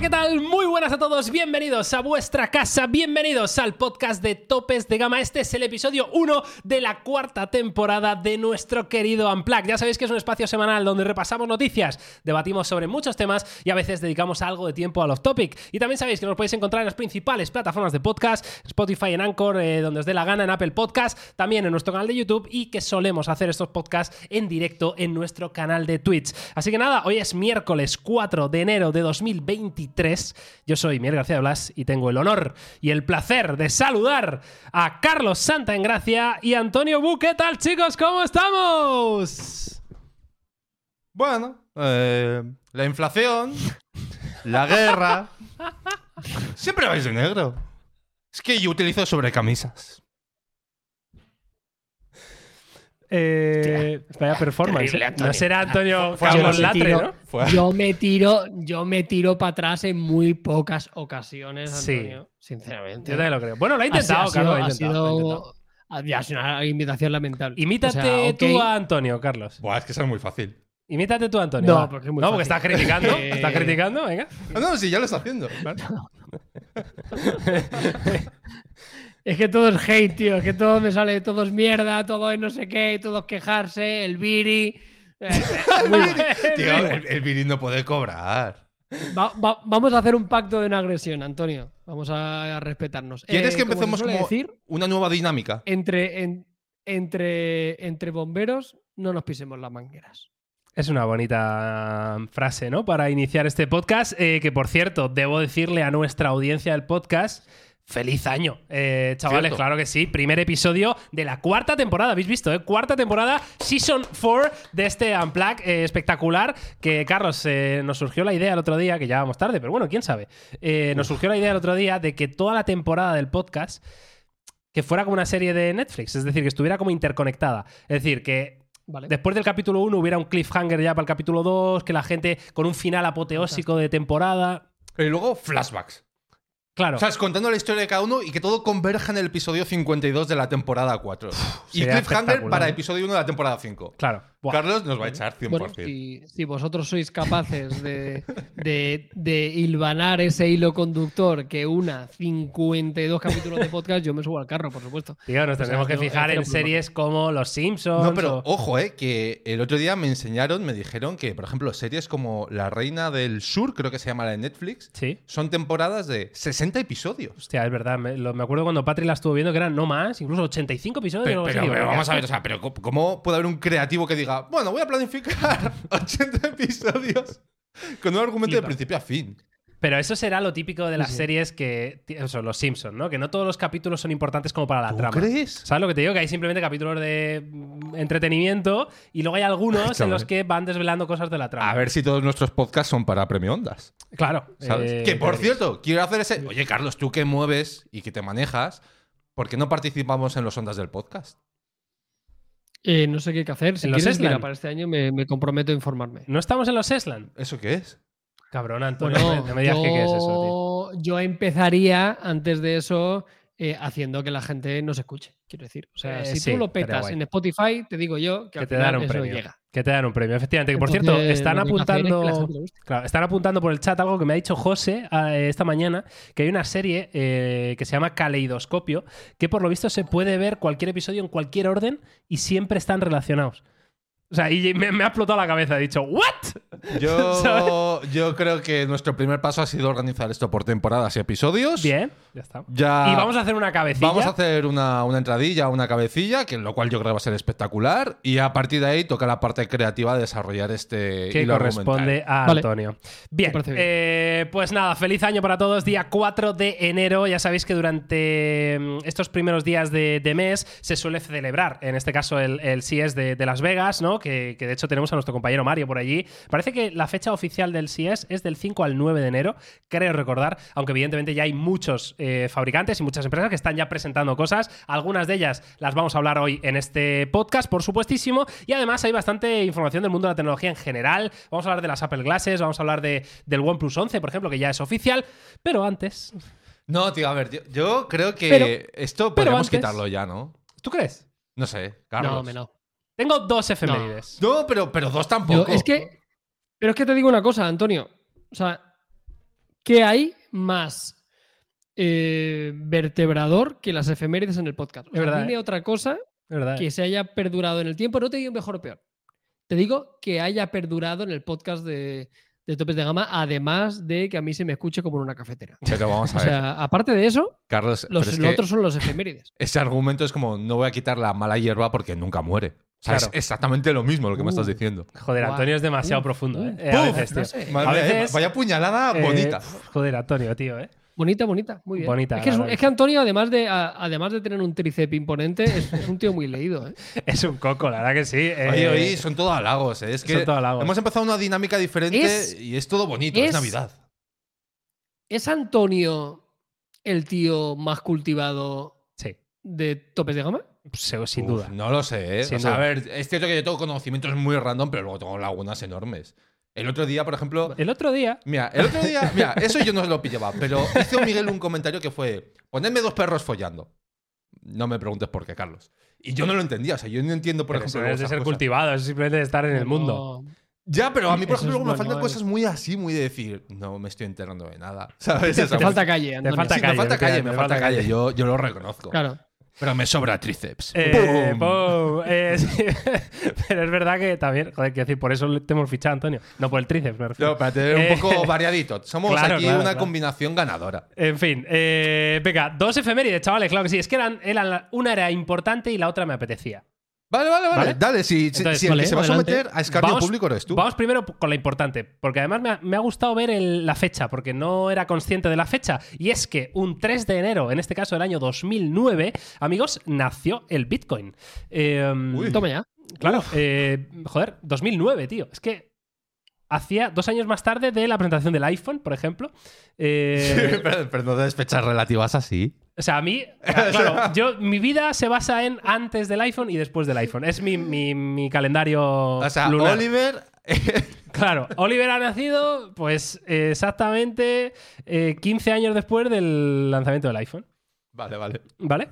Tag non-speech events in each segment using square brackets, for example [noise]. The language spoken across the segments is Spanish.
¿qué tal? Muy buenas a todos, bienvenidos a vuestra casa, bienvenidos al podcast de Topes de Gama. Este es el episodio 1 de la cuarta temporada de nuestro querido Unplug. Ya sabéis que es un espacio semanal donde repasamos noticias, debatimos sobre muchos temas y a veces dedicamos algo de tiempo a los topic. Y también sabéis que nos podéis encontrar en las principales plataformas de podcast, Spotify, en Anchor, eh, donde os dé la gana, en Apple Podcast, también en nuestro canal de YouTube y que solemos hacer estos podcasts en directo en nuestro canal de Twitch. Así que nada, hoy es miércoles 4 de enero de 2023. Yo soy Miguel García Blas y tengo el honor y el placer de saludar a Carlos Santa en Gracia y Antonio Bu. ¿Qué tal, chicos? ¿Cómo estamos? Bueno, eh, la inflación, la guerra. [laughs] Siempre vais de negro. Es que yo utilizo sobrecamisas. Eh, vaya performance. Terrible, ¿eh? Antonio. No será Antonio Carlos Latre, tiro. ¿no? Fue- Yo me tiro, yo me tiro para atrás en muy pocas ocasiones, Sí. Antonio. Sinceramente. Yo también lo creo. Bueno, lo ha sido- intentado, ha Carlos. sido- lo ha intentado, lo ha intentado. sido- ha sido una invitación lamentable. Imítate O sea, ok. tú a Antonio, Carlos. Buah, es que eso es muy fácil. Imítate tú a Antonio. No, porque es muy no, porque fácil. estás criticando. Eh, Estás criticando, venga. Ah, no, sí, ya lo está haciendo. [laughs] [laughs] Es que todo es hate, tío. Es que todo me sale, todo es mierda, todo es no sé qué, todo es quejarse, el viri. Eh. [laughs] [laughs] Tío, el, el Viri no puede cobrar. Va- va- vamos a hacer un pacto de no agresión, Antonio. Vamos a, a respetarnos. ¿Quieres Eh, que empecemos como decir, una nueva dinámica? entre, en- entre, entre bomberos no nos pisemos las mangueras. Es una bonita frase, ¿no? Para iniciar este podcast. eh, que por cierto, debo decirle a nuestra audiencia del podcast. Feliz año, eh, chavales, Cierto. claro que sí. Primer episodio de la cuarta temporada, ¿habéis visto? Eh? Cuarta temporada, Season 4 de este Unplug eh, espectacular. Que, Carlos, eh, nos surgió la idea el otro día, que ya vamos tarde, pero bueno, quién sabe. Eh, nos surgió la idea el otro día de que toda la temporada del podcast que fuera como una serie de Netflix, es decir, que estuviera como interconectada. Es decir, que ¿Vale? Después del capítulo 1 hubiera un cliffhanger ya para el capítulo 2, que la gente con un final apoteósico de temporada. Y luego flashbacks. Claro. ¿Sabes? Contando la historia de cada uno y que todo converja en el episodio 52 de la temporada 4. y sería cliffhanger para episodio 1 de la temporada 5. claro. Buah. Carlos nos va a echar 100%. Bueno, si, si vosotros sois capaces de, de, de hilvanar ese hilo conductor que una 52 capítulos de podcast, yo me subo al carro, por supuesto. Tío, nos O sea, que yo- fijar en series como Los Simpsons. No, pero o- ojo, eh, que el otro día me enseñaron, me dijeron que, por ejemplo, series como La Reina del Sur, creo que se llama la de Netflix, Sí. son temporadas de 60 episodios. Hostia, es verdad. Me, lo- me acuerdo cuando Patri la estuvo viendo que eran no más, incluso 85 episodios. Pero, pero- pero vamos a ver, ¿qué o sea, pero ¿cómo- ¿cómo puede haber un creativo que diga, bueno, voy a planificar [laughs] 80 episodios con un argumento de principio a fin? Pero eso será lo típico de las sí. series que. Eso, Los Simpsons, ¿no? Que no todos los capítulos son importantes como para la ¿Tú trama. crees? ¿Sabes lo que te digo? Que hay simplemente capítulos de mm, entretenimiento y luego hay algunos en los que van desvelando cosas de la trama. A ver si todos nuestros podcasts son para Premio Ondas. Claro. ¿Sabes? eh, que por cierto, quiero hacer ese. Oye, Carlos, tú que mueves y que te manejas, ¿por qué no participamos en los Ondas del podcast? Eh, no sé qué hay que hacer. Si En los quieres, mira, Eslan. para este año me, me comprometo a informarme. ¿No estamos en los Eslan? ¿Eso qué es? Cabrón, Antonio. Bueno, no me digas yo, que qué es eso, tío. yo empezaría antes de eso eh, haciendo que la gente nos escuche, quiero decir. O sea, Eh, si sí, tú lo petas en Spotify, te digo yo que, Que al te final dan un eso premio. llega. Que te dan un premio, efectivamente. Que por cierto, están es que apuntando. Claro, están apuntando por el chat algo que me ha dicho José eh, esta mañana, que hay una serie que se llama Caleidoscopio, que por lo visto se puede ver cualquier episodio en cualquier orden y siempre están relacionados. O sea, y me, me ha explotado la cabeza. He dicho, ¿what? [laughs] [laughs] Yo, yo creo que nuestro primer paso ha sido organizar esto por temporadas y episodios. Bien, ya está. Ya Y vamos a hacer una cabecilla. Vamos a hacer una, una entradilla, una cabecilla, que lo cual yo creo que va a ser espectacular. Y a partir de ahí toca la parte creativa de desarrollar este que hilo corresponde argumental. a Vale. Antonio. Bien, eh, pues nada, feliz año para todos. Día 4 de enero. Ya sabéis que durante mm, estos primeros días de, de mes se suele celebrar, en este caso el, el CES de, de Las Vegas, ¿no? Que, que de hecho tenemos a nuestro compañero Mario por allí. Parece que la fecha oficial del CES es del 5 al 9 de enero, creo recordar, aunque evidentemente ya hay muchos eh, fabricantes y muchas empresas que están ya presentando cosas. Algunas de ellas las vamos a hablar hoy en este podcast, por supuestísimo, y además hay bastante información del mundo de la tecnología en general. Vamos a hablar de las Apple Glasses, vamos a hablar de, del OnePlus 11, por ejemplo, que ya es oficial, pero antes... No, tío, a ver, yo, yo creo que Pero- esto pero podemos antes- quitarlo ya, ¿no? ¿Tú crees? No sé, Carlos. No, me no. Tengo dos efemérides. No, pero, pero dos Yo- tampoco. es que. Pero es que te digo una cosa, Antonio. O sea, ¿qué hay más eh, vertebrador que las efemérides en el podcast? O Es sea, verdad, dime ¿eh? otra cosa verdad. que se haya perdurado en el tiempo. No te digo mejor o peor. Te digo que haya perdurado en el podcast de, de Topes de Gama, además de que a mí se me escuche como en una cafetera. Pero vamos a [laughs] O sea, aparte de eso, Carlos, los, es lo que otros son los efemérides. ese argumento es como no voy a quitar la mala hierba porque nunca muere. O sea, Claro. es exactamente lo mismo lo que me estás Uh. diciendo. Joder. Antonio es demasiado Uf, profundo, ¿eh? Eh, a Uf, veces, tío. no sé. Madre A mía, veces, vaya puñalada Eh, bonita. joder, Antonio, tío, ¿eh? Bonita, bonita, muy bien. Bonita, es, que es, que Antonio, además de, a- además de tener un tríceps imponente, es, es un tío muy leído. ¿eh? [laughs] Es un coco, la verdad que sí. eh, Oye, oye, son todo halagos. ¿eh? Es que son todo halagos. hemos empezado una dinámica diferente Es- y es todo bonito, es, es- Navidad. ¿Es Antonio el tío más cultivado Sí, de topes de gama? Sin Uf, duda. No lo sé, ¿eh? O sea, a ver, es cierto que yo tengo conocimientos muy random, pero luego tengo lagunas enormes. El otro día, por ejemplo. El otro día, Mira, el otro día. Mira, eso yo no lo pillaba, pero hizo Miguel un comentario que fue: ponedme dos perros follando. No me preguntes por qué, Carlos. Y yo no lo entendía. O sea, yo no entiendo, por pero eso ejemplo. no es de ser cosas. cultivado, es simplemente de estar en el mundo. No. Ya, pero a mí, por Eso ejemplo, me faltan es- cosas muy así, muy de decir, no me estoy enterando de nada. [laughs] ¿Sabes? Te, sea, falta calle, Antonio. falta sí, calle, me falta calle, te me falta falta calle. calle. Yo, yo lo reconozco. Claro. Pero me sobra tríceps. Eh, eh, sí. [laughs] pero es verdad que también, joder, quiero decir, por eso te hemos fichado, Antonio. No por el tríceps, me refiero. No, para tener Eh, un poco [laughs] variadito. Somos claro, aquí claro, una claro. combinación ganadora. En fin, eh, venga, dos efemérides, chavales, claro que sí. Es que eran, eran- una era importante y la otra me apetecía. Vale, vale, vale. ¿Vale? Dale, si, si- Entonces, si el vale, que se va a adelante. someter a escarnio Vamos- público eres tú. Vamos primero con la importante, porque además me ha, me ha gustado ver el- la fecha, porque no era consciente de la fecha. Y es que un 3 de enero, en este caso del año 2009, amigos, nació el Bitcoin. Eh, Uy. Toma ya. Claro, eh, joder, 2009, tío. Es que hacía dos años más tarde de la presentación del iPhone, por ejemplo. [laughs] Eh, pero, pero no debes fechas relativas así. o sea, a mí, claro, [laughs] yo, mi vida se basa en antes del iPhone y después del iPhone. Es mi, mi- mi calendario O sea, lunar. Oliver. [laughs] Claro, Oliver ha nacido, pues exactamente eh, 15 años después del lanzamiento del iPhone. vale, vale. ¿Vale?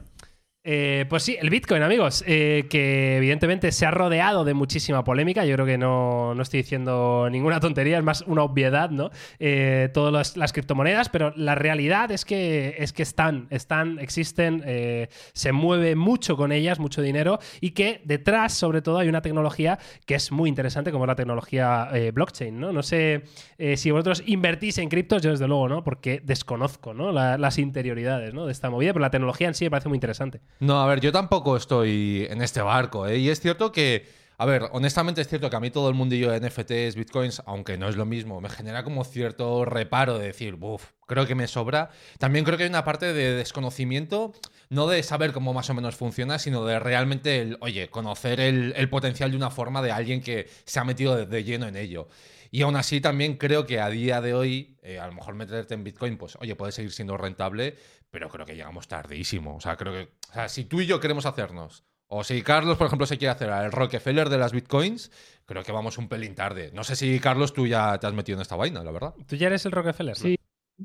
Eh, pues sí, el Bitcoin, amigos, eh, que evidentemente se ha rodeado de muchísima polémica. Yo creo que no, no estoy diciendo ninguna tontería, es más una obviedad, ¿no? Eh, todas las, criptomonedas, pero la realidad es que, es que están, están, existen, eh, se mueve mucho con ellas, mucho dinero, y que detrás, sobre todo, hay una tecnología que es muy interesante, como es la tecnología eh, blockchain, ¿no? No sé eh, si vosotros invertís en criptos, yo desde luego, ¿no? Porque desconozco, ¿no? La- las interioridades, ¿no? De esta movida, pero la tecnología en sí me parece muy interesante. No, a ver, yo tampoco estoy en este barco, ¿eh? Y es cierto que, a ver, honestamente es cierto que a mí todo el mundillo de NFTs, bitcoins, aunque no es lo mismo, me genera como cierto reparo de decir, uff, creo que me sobra. También creo que hay una parte de desconocimiento, no de saber cómo más o menos funciona, sino de realmente, el, oye, conocer el, potencial de una forma de alguien que se ha metido de, de lleno en ello. Y aún así también creo que a día de hoy, eh, a lo mejor meterte en Bitcoin, pues oye, puede seguir siendo rentable, pero creo que llegamos tardísimo. O sea, creo que, o sea, si tú y yo queremos hacernos, o si Carlos, por ejemplo, se quiere hacer el Rockefeller de las Bitcoins, creo que vamos un pelín tarde. No sé si, Carlos, tú ya te has metido en esta vaina, la verdad. ¿Tú ya eres el Rockefeller? no? Sí.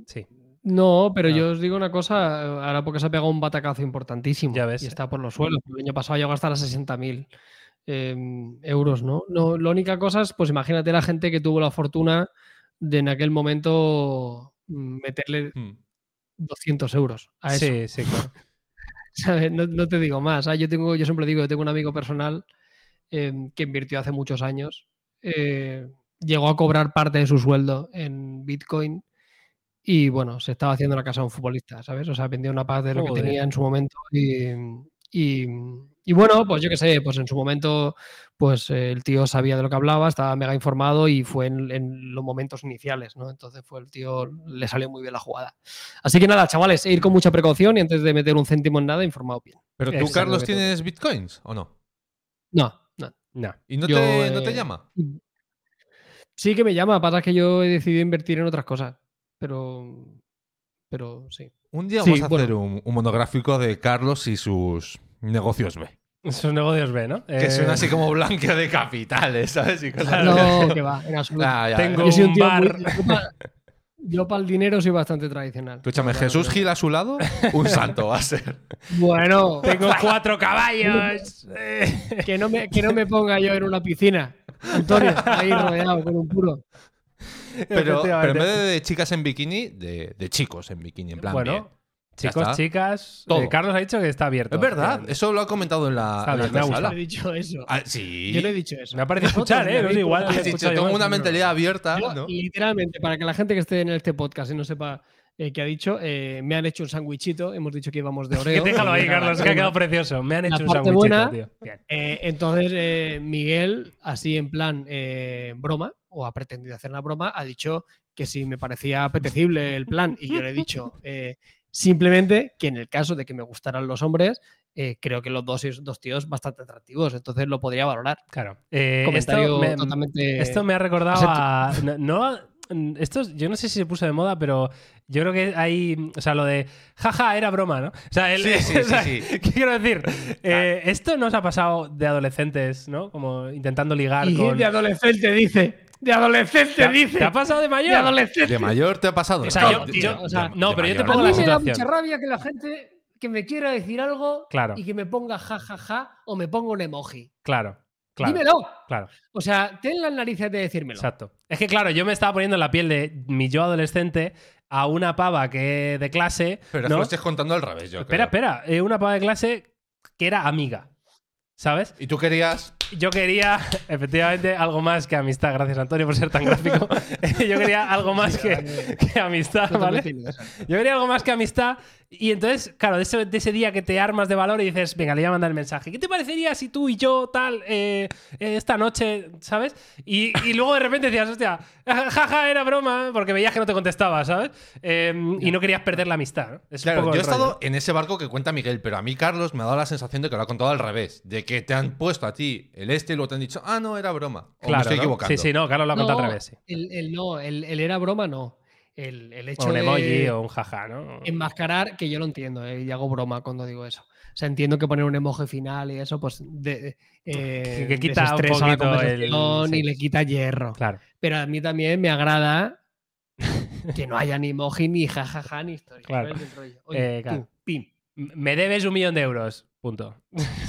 Sí. No, pero Ah. yo os digo una cosa, ahora porque se ha pegado un batacazo importantísimo Ya ves. y está por los suelos. El año pasado llegó hasta las 60.000 eh, euros, ¿no? ¿no? La única cosa es, pues imagínate la gente que tuvo la fortuna de en aquel momento mm, meterle Hmm. 200 euros a eso. Sí, sí, claro. [laughs] ¿sabes? No, no te digo más. Ah, yo, tengo, yo siempre digo, yo tengo un amigo personal eh, que invirtió hace muchos años. eh, llegó a cobrar parte de su sueldo en Bitcoin y bueno, se estaba haciendo la casa de un futbolista, ¿sabes? O sea, vendió una parte de lo Joder. que tenía en su momento y, y- y bueno, pues yo qué sé, pues en su momento pues eh, el tío sabía de lo que hablaba, estaba mega informado y fue en, en los momentos iniciales, ¿no? Entonces fue el tío, le salió muy bien la jugada. Así que nada, chavales, ir con mucha precaución y antes de meter un céntimo en nada, informado bien. Pero tú, Carlos, tienes Bitcoins o no? No, no. No. ¿Y no, Yo, te, no te eh, llama? Sí que me llama, pasa que yo he decidido invertir en otras cosas, pero, pero sí. Un día sí, vamos a bueno. hacer un, un monográfico de Carlos y sus negocios B. Sus negocios B, ¿no? Que Eh, suena así como blanqueo de capitales, ¿sabes? Y cosas No, que va, en absoluto. Ah, ya, Tengo- yo soy un tío bar. muy- yo para el dinero soy bastante tradicional. Escúchame, Jesús Gil a su lado, un santo va a ser. Bueno, Tengo cuatro caballos. [laughs] Que no, me, que no me ponga yo en una piscina. Antonio, ahí rodeado con un puro. Pero, pero en vez de, de chicas en bikini, de, de chicos en bikini, en plan. Bueno, bien. Chicos, chicas. Todo. eh, Carlos ha dicho que está abierto. Es verdad, eso lo ha comentado en la, Está en la bien, me ha antesala. Yo no he dicho eso. Ah, sí. Yo no he dicho eso. Me ha parecido escuchar, ¿eh? No es igual. He dicho, tengo igual. una mentalidad abierta, Yo, ¿no? Literalmente, para que la gente que esté en este podcast y no sepa eh, qué ha dicho, eh, me han hecho un sándwichito. Hemos dicho que íbamos de [laughs] Oreo. Que déjalo ahí, Carlos, la que ha quedado precioso. Me han La hecho un parte sándwichito, buena- tío. Eh, entonces, eh, Miguel, así en plan eh, broma, o ha pretendido hacer una broma, ha dicho que si me parecía apetecible el plan. Y yo le he dicho eh, simplemente que en el caso de que me gustaran los hombres, eh, creo que los dos dos tíos bastante atractivos. Entonces lo podría valorar. Claro. Eh, Comentario esto, me, totalmente. esto me ha recordado acepto. a. No, no- esto, yo no sé si se puso de moda, pero yo creo que hay. O sea, lo de. Jaja, era broma, ¿no? O sea, el, Sí, sí, [laughs] o sea, sí, sí. [laughs] ¿Qué quiero decir? Eh, esto nos ha pasado de adolescentes, ¿no? Como intentando ligar Y con. de adolescente dice. De adolescente ¿Te, ha- dice. te ha pasado de de mayor? adolescente. De mayor te ha pasado. O sea, ¿no? yo- De- yo- de- o sea, de no, pero yo te pongo a la mí me da situación. mucha rabia que la gente que me quiera decir algo Claro. y que me ponga ja, ja, ja o me ponga un emoji. Claro, claro. Dímelo. Claro, O sea, ten las narices de decírmelo. exacto. Es que, claro, yo me estaba poniendo en la piel de mi yo adolescente a una pava que de clase. Pero es ¿no? que lo estés contando al revés, yo Espera, creo. espera. eh, una pava de clase que era amiga. ¿Sabes? Y tú querías. Yo quería, efectivamente, algo más que amistad. Gracias, Antonio, por ser tan gráfico. [laughs] yo quería algo más que, que amistad, ¿vale? Yo quería algo más que amistad. Y entonces, claro, de ese, de ese día que te armas de valor y dices, venga, le voy a mandar el mensaje. ¿Qué te parecería si tú y yo, tal, eh, eh, esta noche, ¿sabes? Y, y luego de repente decías, hostia, jaja, era broma, porque veías que no te contestaba, ¿sabes? Eh, y no querías perder la amistad. ¿no? Es un Claro, poco yo he rollo, estado en ese barco que cuenta Miguel, pero a mí, Carlos, me ha dado la sensación de que lo ha contado al revés. De que te han puesto a ti el este y luego te han dicho, ah, no, era broma. O Claro, me estoy ¿no? equivocando. Sí, sí, no, Carlos lo ha contado al revés, sí. El, el no, el, el era broma no. El, el hecho O un de emoji o un jaja, ¿no? enmascarar, que yo lo entiendo, eh, y hago broma cuando digo eso. O sea, entiendo que poner un emoji final y eso, pues, de, eh, Que quita un la poquito el- conversación y le quita hierro. Claro. Pero a mí también me agrada [laughs] que no haya ni emoji, ni jajaja, ni historia. Claro. Oye, Eh, claro. tú, pim. Me debes un millón de euros. Punto.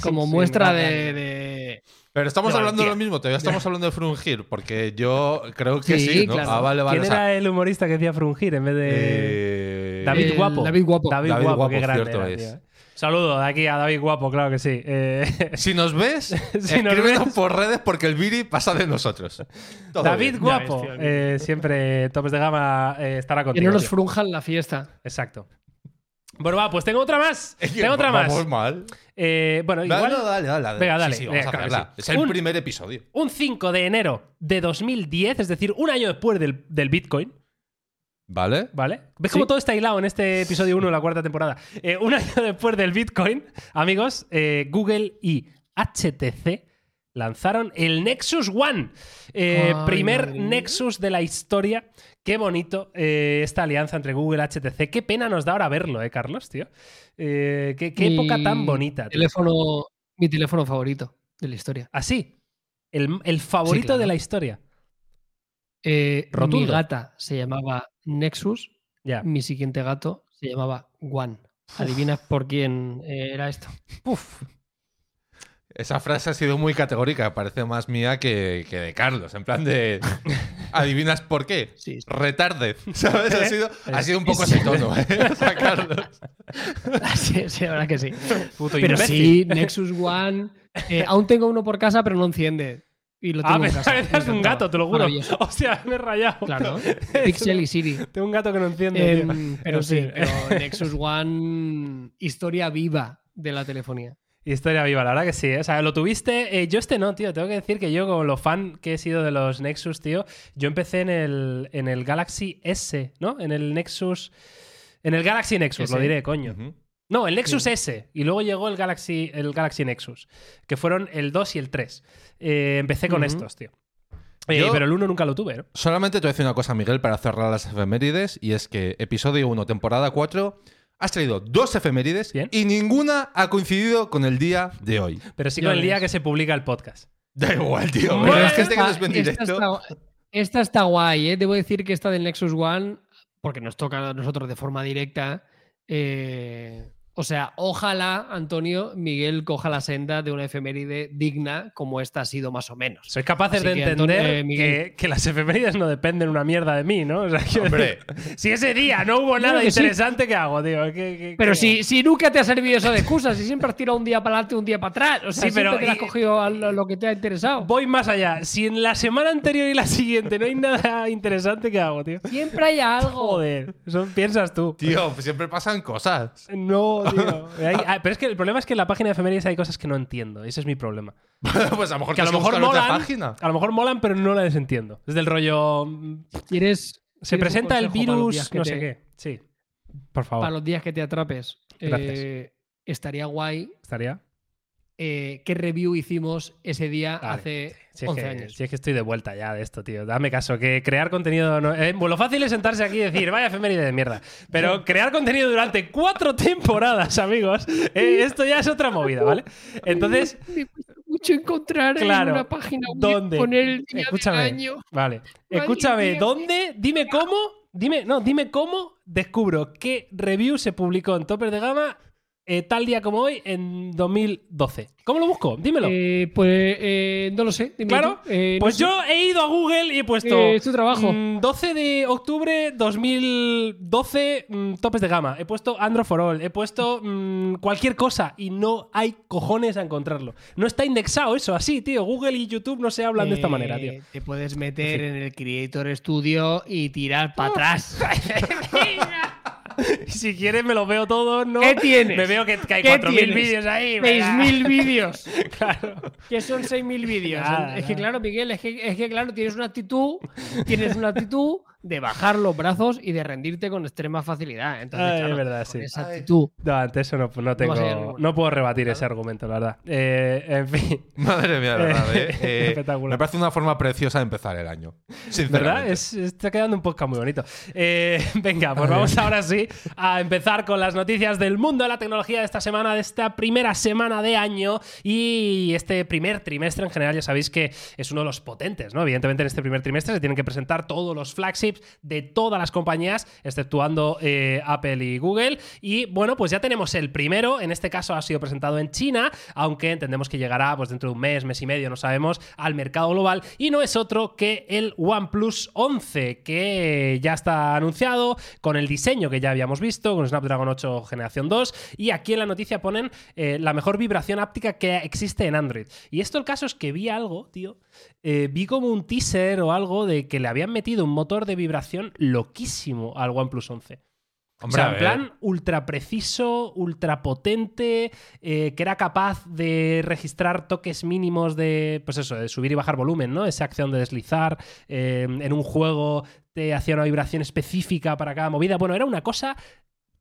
Como [laughs] Sí, muestra de, de- Pero estamos De hablando de lo mismo, todavía estamos [laughs] hablando de frungir, porque yo creo que sí, Sí, ¿no? claro. Ah, vale, vale. ¿Quién o sea, era el humorista que decía frungir en vez de. eh, David el Guapo. David Guapo. David, David Guapo, Guapo, qué grande cierto era, es. tío, eh. Saludo de aquí a David Guapo, claro que sí. Eh, Si nos ves, [laughs] Si nos escríbenos ves. por redes porque el Viri pasa de nosotros. [laughs] Todo David bien. Guapo, ves, tío, eh, siempre topes de gama eh, estará Que contigo. no nos frunjan la fiesta. Exacto. Bueno, va, pues tengo otra más. [laughs] Es que Tengo otra vamos más. mal. Eh, bueno, Dale, igual. no, dale, dale, dale. Venga, dale. Sí, sí, vamos a claro sí. Es el Un- primer episodio. Un 5 de enero de 2010, es decir, un año después del, del Bitcoin, ¿Vale? ¿vale? ¿Ves cómo todo está hilado en este episodio 1 de la cuarta temporada? Eh, un [laughs] año después del Bitcoin, amigos, eh, Google y HTC lanzaron el Nexus One. Eh, Ay, primer madre. Nexus de la historia. Qué bonito eh, esta alianza entre Google y HTC. Qué pena nos da ahora verlo, ¿eh, Carlos, tío? Eh, qué qué época tan bonita. tío. Teléfono, mi teléfono favorito de la historia. Así. El, el favorito claro. de la historia. Mi gata se llamaba Nexus, Ya. mi siguiente gato se llamaba One. ¿Adivinas por quién era esto? Uf. Esa frase ha sido muy categórica, parece más mía que, que de Carlos. En plan de. [laughs] ¿Adivinas por qué? Sí, sí. Retarde. [laughs] ¿Sabes? Ha sido, ha sido un poco ese tono, ¿eh? [laughs] O sea, Carlos. sí, sí, la verdad que sí. Puto Pero imbécil. sí, Nexus One. eh, aún tengo uno por casa, pero no enciende. Y lo tengo Ah, en casa. eras un gato, te lo juro. Maravilloso. Hostia, me he rayado. Claro. Es Pixel y Siri. Tengo un gato que no enciende. Em, pero sí, pero Nexus One, historia viva de la telefonía. Historia viva, la verdad que sí. ¿eh? O sea, lo tuviste. eh, yo este no, tío. Tengo que decir que yo, como lo fan que he sido de los Nexus, tío, yo empecé en el, en el Galaxy S, ¿no? En el Nexus. En el Galaxy Nexus, S. lo diré, coño. No, el Nexus Sí. S. Y luego llegó el Galaxy, el Galaxy Nexus. Que fueron el 2 y el 3. Eh, empecé con estos, tío. Yo- Pero el 1 nunca lo tuve, ¿no? Solamente te voy a decir una cosa, Miguel, para cerrar las efemérides, y es que episodio 1, temporada 4, has traído dos efemérides Bien. y ninguna ha coincidido con el día de hoy. Pero sí con el día que se publica el podcast. Da igual, tío. Bueno, pero es hay gente que esta- nos esta directo. está, esta está guay, ¿eh? Debo decir que esta del Nexus One, porque nos toca a nosotros de forma directa, eh, O sea, ojalá, Antonio, Miguel coja la senda de una efeméride digna como esta ha sido más o menos. Sois capaces Así de que, entender Antonio, eh, Miguel- que, que las efemérides no dependen una mierda de mí, ¿no? O sea, Hombre. decir, si ese día no hubo nada que sí. interesante, ¿qué hago, tío? ¿Qué- qué- Pero qué si, si nunca te ha servido eso de excusa, si siempre has tirado un día para adelante y un día para atrás. O sea, Sí, pero siempre te has cogido a lo, lo que te ha interesado. Voy más allá. Si en la semana anterior y la siguiente no hay nada interesante, ¿qué hago, tío? Siempre hay algo. Joder, eso piensas tú. Tío, siempre pasan cosas. No, tío. [laughs] Hay- ah, pero es que el problema es que en la página de efemérides hay cosas que no entiendo. Ese es mi problema. [laughs] pues a lo mejor Que a lo tienes mejor buscar otra molan. página. A lo mejor molan, pero no las entiendo. Es del rollo. mm, ¿Quieres, Se quieres un presenta el consejo para los días virus, que no te- sé qué. Sí. Por favor. Para los días que te atrapes. Gracias. eh, estaría guay ¿Estaría? Eh, qué review hicimos ese día Vale. hace Si es, 11 que, años. si es que estoy de vuelta ya de esto, tío. Dame caso, que crear contenido. No, eh, lo fácil es sentarse aquí y decir, vaya efeméride de mierda. Pero [laughs] crear contenido durante cuatro temporadas, amigos, eh, esto ya es otra movida, ¿vale? [laughs] Entonces, Me cuesta mucho encontrar Claro, en una página web ¿dónde? poner el día Escúchame. del año. Vale. Escúchame. ¿dónde? Dime cómo. Dime, no, dime cómo descubro qué review se publicó en Topper de Gama eh, tal día como hoy en 2012. ¿Cómo lo busco? Dímelo. Eh, pues eh, no lo sé. dime Claro. Eh, no pues sé. yo he ido a Google y he puesto. Eh, es tu trabajo. mm, 12 de octubre 2012, mm, topes de gama. He puesto Android for All. He puesto mm, cualquier cosa y no hay cojones a encontrarlo. No está indexado eso así, tío. Google y YouTube no se hablan de esta manera, tío. Te puedes meter en el Creator Studio y tirar para atrás. [laughs] [laughs] [laughs] Si quieres me lo veo todo, ¿no? ¿Qué tienes? Me veo que, que hay ¿Qué 4.000 tienes? vídeos ahí. venga. 6.000 vídeos. [laughs] Claro. Que son 6.000 vídeos. Es que claro, Miguel, es que, es que claro, tienes una actitud, tienes una actitud de bajar los brazos y de rendirte con extrema facilidad. Entonces, Ay, claro, es verdad, con sí. esa actitud. No, ante eso no, no tengo. No, puedo rebatir ese argumento, la verdad. Eh, en fin. [laughs] Madre mía, de verdad. ¿eh? [laughs] Eh, Espectacular. me parece una forma preciosa de empezar el año. Sinceramente. ¿Verdad? Es, está quedando un podcast muy bonito. Eh, [laughs] venga, pues vamos ahora sí a empezar con las noticias del mundo de la tecnología de esta semana, de esta primera semana de año y este primer trimestre en general. Ya sabéis que es uno de los potentes, ¿no? Evidentemente en este primer trimestre se tienen que presentar todos los flagships de todas las compañías, exceptuando eh, Apple y Google. Y bueno, pues ya tenemos el primero. En este caso ha sido presentado en China, aunque entendemos que llegará pues dentro de un mes, mes y medio, no sabemos, al mercado global. Y no es otro que el OnePlus 11, que ya está anunciado con el diseño que ya habíamos visto, con Snapdragon 8 generación 2. Y aquí en la noticia ponen eh, la mejor vibración áptica que existe en Android. Y esto el caso es que vi algo, tío. eh, vi como un teaser o algo de que le habían metido un motor de vibración loquísimo al OnePlus 11. Hombre, o sea, en plan ultra preciso, ultra potente, eh, que era capaz de registrar toques mínimos de, pues eso, de subir y bajar volumen, ¿no? Esa acción de deslizar eh, en un juego te hacía una vibración específica para cada movida. Bueno, era una cosa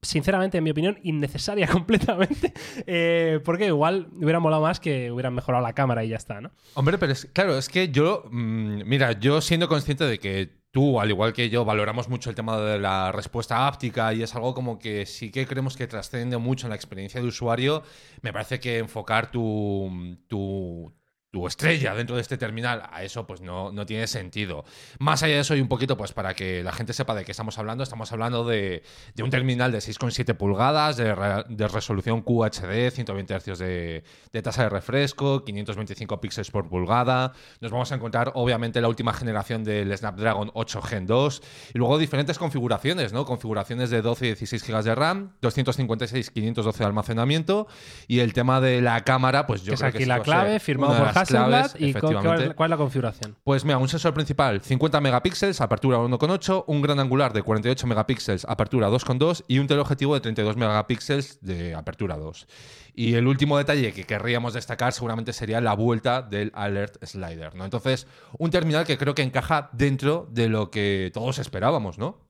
sinceramente, en mi opinión, innecesaria [laughs] completamente. eh, porque igual hubiera molado más que hubieran mejorado la cámara y ya está, ¿no? Hombre, pero es, claro, es que yo, mm, mira, yo siendo consciente de que tú, al igual que yo, valoramos mucho el tema de la respuesta áptica y es algo como que sí que creemos que trasciende mucho en la experiencia de usuario, me parece que enfocar tu, tu, tu estrella dentro de este terminal a eso pues no, no tiene sentido. Más allá de eso y un poquito pues para que la gente sepa de qué estamos hablando, estamos hablando de, de un terminal de 6,7 pulgadas, de, re- de resolución QHD, 120 Hz de, de tasa de refresco, 525 píxeles por pulgada. Nos vamos a encontrar obviamente la última generación del Snapdragon 8 Gen 2 y luego diferentes configuraciones, ¿no? Configuraciones de 12 y 16 GB de RAM, 256, 512 de almacenamiento y el tema de la cámara, pues yo que es creo aquí que sí la clave, firmado por Hasselblad. claves, ¿Y cuál, efectivamente. cuál es la configuración? Pues mira, un sensor principal 50 megapíxeles, apertura 1,8, un gran angular de 48 megapíxeles, apertura 2,2 y un teleobjetivo de 32 megapíxeles de apertura 2. Y el último detalle que querríamos destacar seguramente sería la vuelta del Alert Slider, ¿no? Entonces, un terminal que creo que encaja dentro de lo que todos esperábamos, ¿no?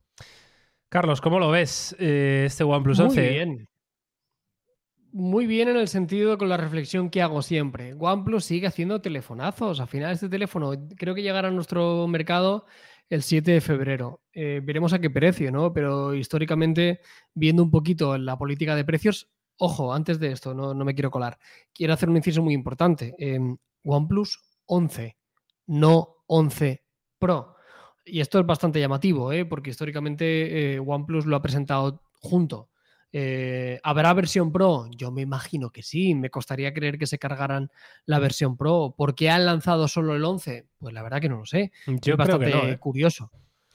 Carlos, ¿cómo lo ves eh, este OnePlus Muy 11? bien. Muy bien en el sentido con la reflexión que hago siempre. OnePlus sigue haciendo telefonazos. Al final este teléfono creo que llegará a nuestro mercado el 7 de febrero. Eh, veremos a qué precio, ¿no? Pero históricamente, viendo un poquito la política de precios, ojo, antes de esto, no, no me quiero colar. Quiero hacer un inciso muy importante. Eh, OnePlus 11, no 11 Pro. Y esto es bastante llamativo, ¿eh? porque históricamente eh, OnePlus lo ha presentado junto. Eh, ¿Habrá versión Pro? Yo me imagino que sí. Me costaría creer que se cargaran la versión Pro. ¿Por qué han lanzado solo el 11? Pues la verdad que no lo sé. Yo es creo bastante que no. ¿eh? curioso.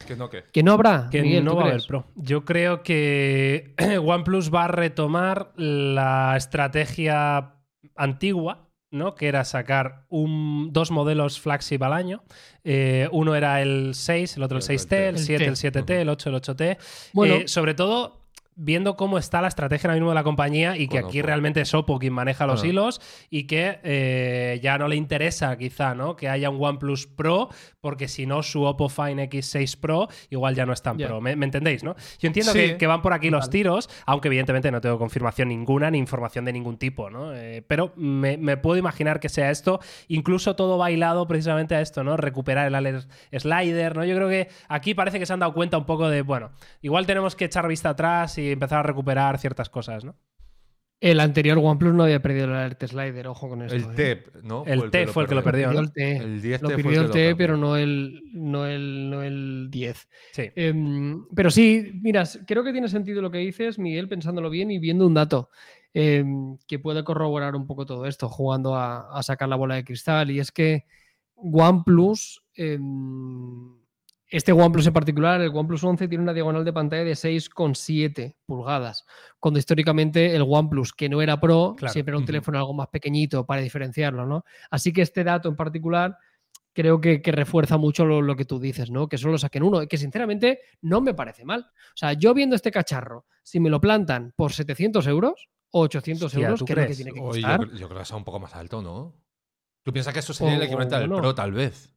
Que no, que. ¿Que no habrá? Que Miguel, no ¿tú va a haber crees? Pro. Yo creo que [clears throat] OnePlus va a retomar la estrategia antigua, ¿no? Que era sacar un, dos modelos flagship al año. Eh, uno era el 6, el otro el El 6T, el T. 7, el El 7T, el 8, el 8T. Bueno. Eh, sobre todo viendo cómo está la estrategia ahora mismo de la compañía y que Bueno, aquí pues- realmente es Oppo quien maneja los hilos y que eh, ya no le interesa quizá ¿no? que haya un OnePlus Pro porque si no su Oppo Fine X6 Pro igual ya no es tan. Pro. ¿Me, me entendéis? ¿no? Yo entiendo Sí. que, que van por aquí los tiros, aunque evidentemente no tengo confirmación ninguna ni información de ningún tipo, ¿no? Eh, pero me, me puedo imaginar que sea esto, incluso todo bailado precisamente a esto, ¿no? Recuperar el alert slider, ¿no? Yo creo que aquí parece que se han dado cuenta un poco de, bueno, igual tenemos que echar vista atrás y empezar a recuperar ciertas cosas, ¿no? El anterior OnePlus no había perdido el alert slider, ojo con esto. El ¿eh? TEP, ¿no? El T fue el que lo perdió, el T. El 10 Lo T perdió el T, pero no el, no el, no el 10. Sí. Em, pero sí, mira, s- creo que tiene sentido lo que dices, Miguel, pensándolo bien y viendo un dato em, que puede corroborar un poco todo esto, jugando a, a sacar la bola de cristal. Y es que OnePlus, em, este OnePlus en particular, el OnePlus 11, tiene una diagonal de pantalla de 6,7 pulgadas, cuando históricamente el OnePlus, que no era Pro, Claro. siempre era un teléfono algo más pequeñito para diferenciarlo, ¿no? Así que este dato en particular creo que, que refuerza mucho lo, lo que tú dices, ¿no? Que solo saquen uno, que sinceramente no me parece mal. O sea, yo viendo este cacharro, si me lo plantan por 700 euros o 800 Hostia, euros, ¿tú que tiene que yo, costar. cre- yo creo que está un poco más alto, ¿no? ¿Tú piensas que eso sería el O- equivalente al bueno. Pro, tal vez?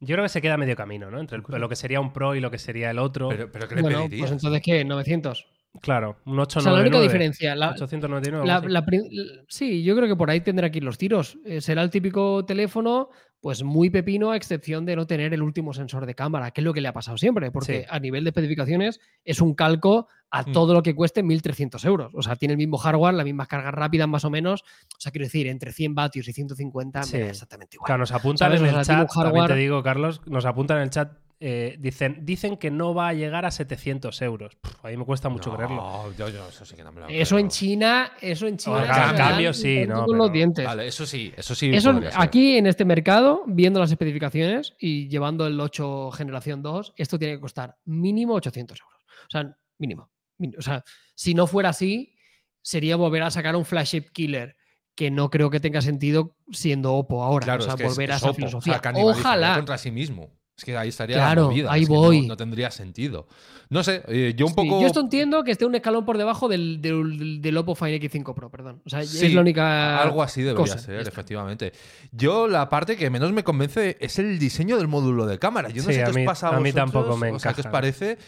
Yo creo que se queda medio camino, ¿no? Entre el- lo que sería un Pro y lo que sería el otro. Pero, pero ¿qué le Bueno, pedirías? pues entonces, ¿qué? 900. claro, un O 899. sea, la única diferencia, la, 899. La- algo así. la pri- l- sí, yo creo que por ahí tendrá que ir los tiros. Eh, será el típico teléfono, pues muy pepino, a excepción de no tener el último sensor de cámara, que es lo que le ha pasado siempre, porque Sí. a nivel de especificaciones es un calco a Mm. todo lo que cueste 1.300 euros. O sea, tiene el mismo hardware, las mismas cargas rápidas más o menos. O sea, quiero decir, entre 100 vatios y 150 me da Sí. exactamente igual. Claro, nos apuntan ¿Sabes? en O el sea, chat, también te hardware- digo, Carlos, nos apuntan en el chat, eh, dicen, dicen que no va a llegar a 700 euros. Pff, a mí me cuesta mucho no, creerlo. Yo, yo eso sí que no me lo Eso en China, eso en China. En cambio sí, no, con pero- los dientes. Vale, eso sí, eso sí. Eso aquí en este mercado, viendo las especificaciones y llevando el 8 generación 2, esto tiene que costar mínimo 800 euros. O sea, mínimo. O sea, si no fuera así, sería volver a sacar un flagship killer que no creo que tenga sentido siendo Oppo ahora. Claro, o sea, es que es- volver a es esa Oppo, o sea, filosofía. Ojalá. contra sí mismo. Es que ahí estaría Claro, la movida. ahí es que no- voy. No, tendría sentido. No sé, eh, yo un Sí, poco. yo esto entiendo que esté un escalón por debajo del, del, del Oppo Find X5 Pro, perdón. O sea, Sí, es la única. Algo así debería cosa, ser, efectivamente. Yo la parte que menos me convence es el diseño del módulo de cámara. Yo no Sí, sé qué os pasa a, a mí tampoco me o sea, qué os encaja. parece,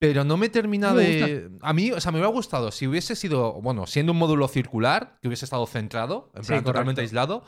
pero no me termina Me de... A mí, o sea, me hubiera gustado si hubiese sido, bueno, siendo un módulo circular, que hubiese estado centrado, en plan totalmente correcto. aislado,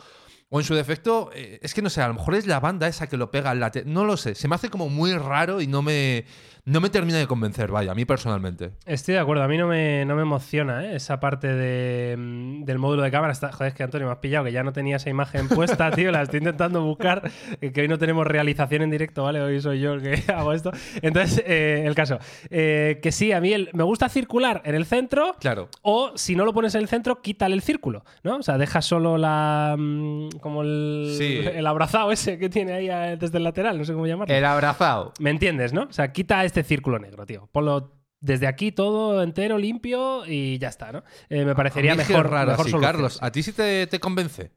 o en su defecto, eh, es que no sé, a lo mejor es la banda esa que lo pega al late. No lo sé, se me hace como muy raro y no me, no me termina de convencer, vaya, a mí personalmente. Estoy de acuerdo, a mí no me, no me emociona ¿eh? esa parte de, mm, del módulo de cámara. Está, joder, es que Antonio me has pillado, que ya no tenía esa imagen [laughs] puesta, tío, la estoy intentando buscar, eh, que hoy no tenemos realización en directo, ¿vale? Hoy soy yo el que [laughs] hago esto. Entonces, eh, el caso, eh, que sí, a mí el- me gusta circular en el centro, Claro. o si no lo pones en el centro, quítale el círculo, ¿no? O sea, deja solo la. mm, como el. Sí. El abrazado ese que tiene ahí eh, desde el lateral, no sé cómo llamarlo. El abrazado. ¿Me entiendes, no? O sea, quita este círculo negro, tío. Ponlo desde aquí todo entero, limpio y ya está, ¿no? Eh, me parecería A mí es que mejor, raro mejor Carlos. ¿A ti sí te, te convence?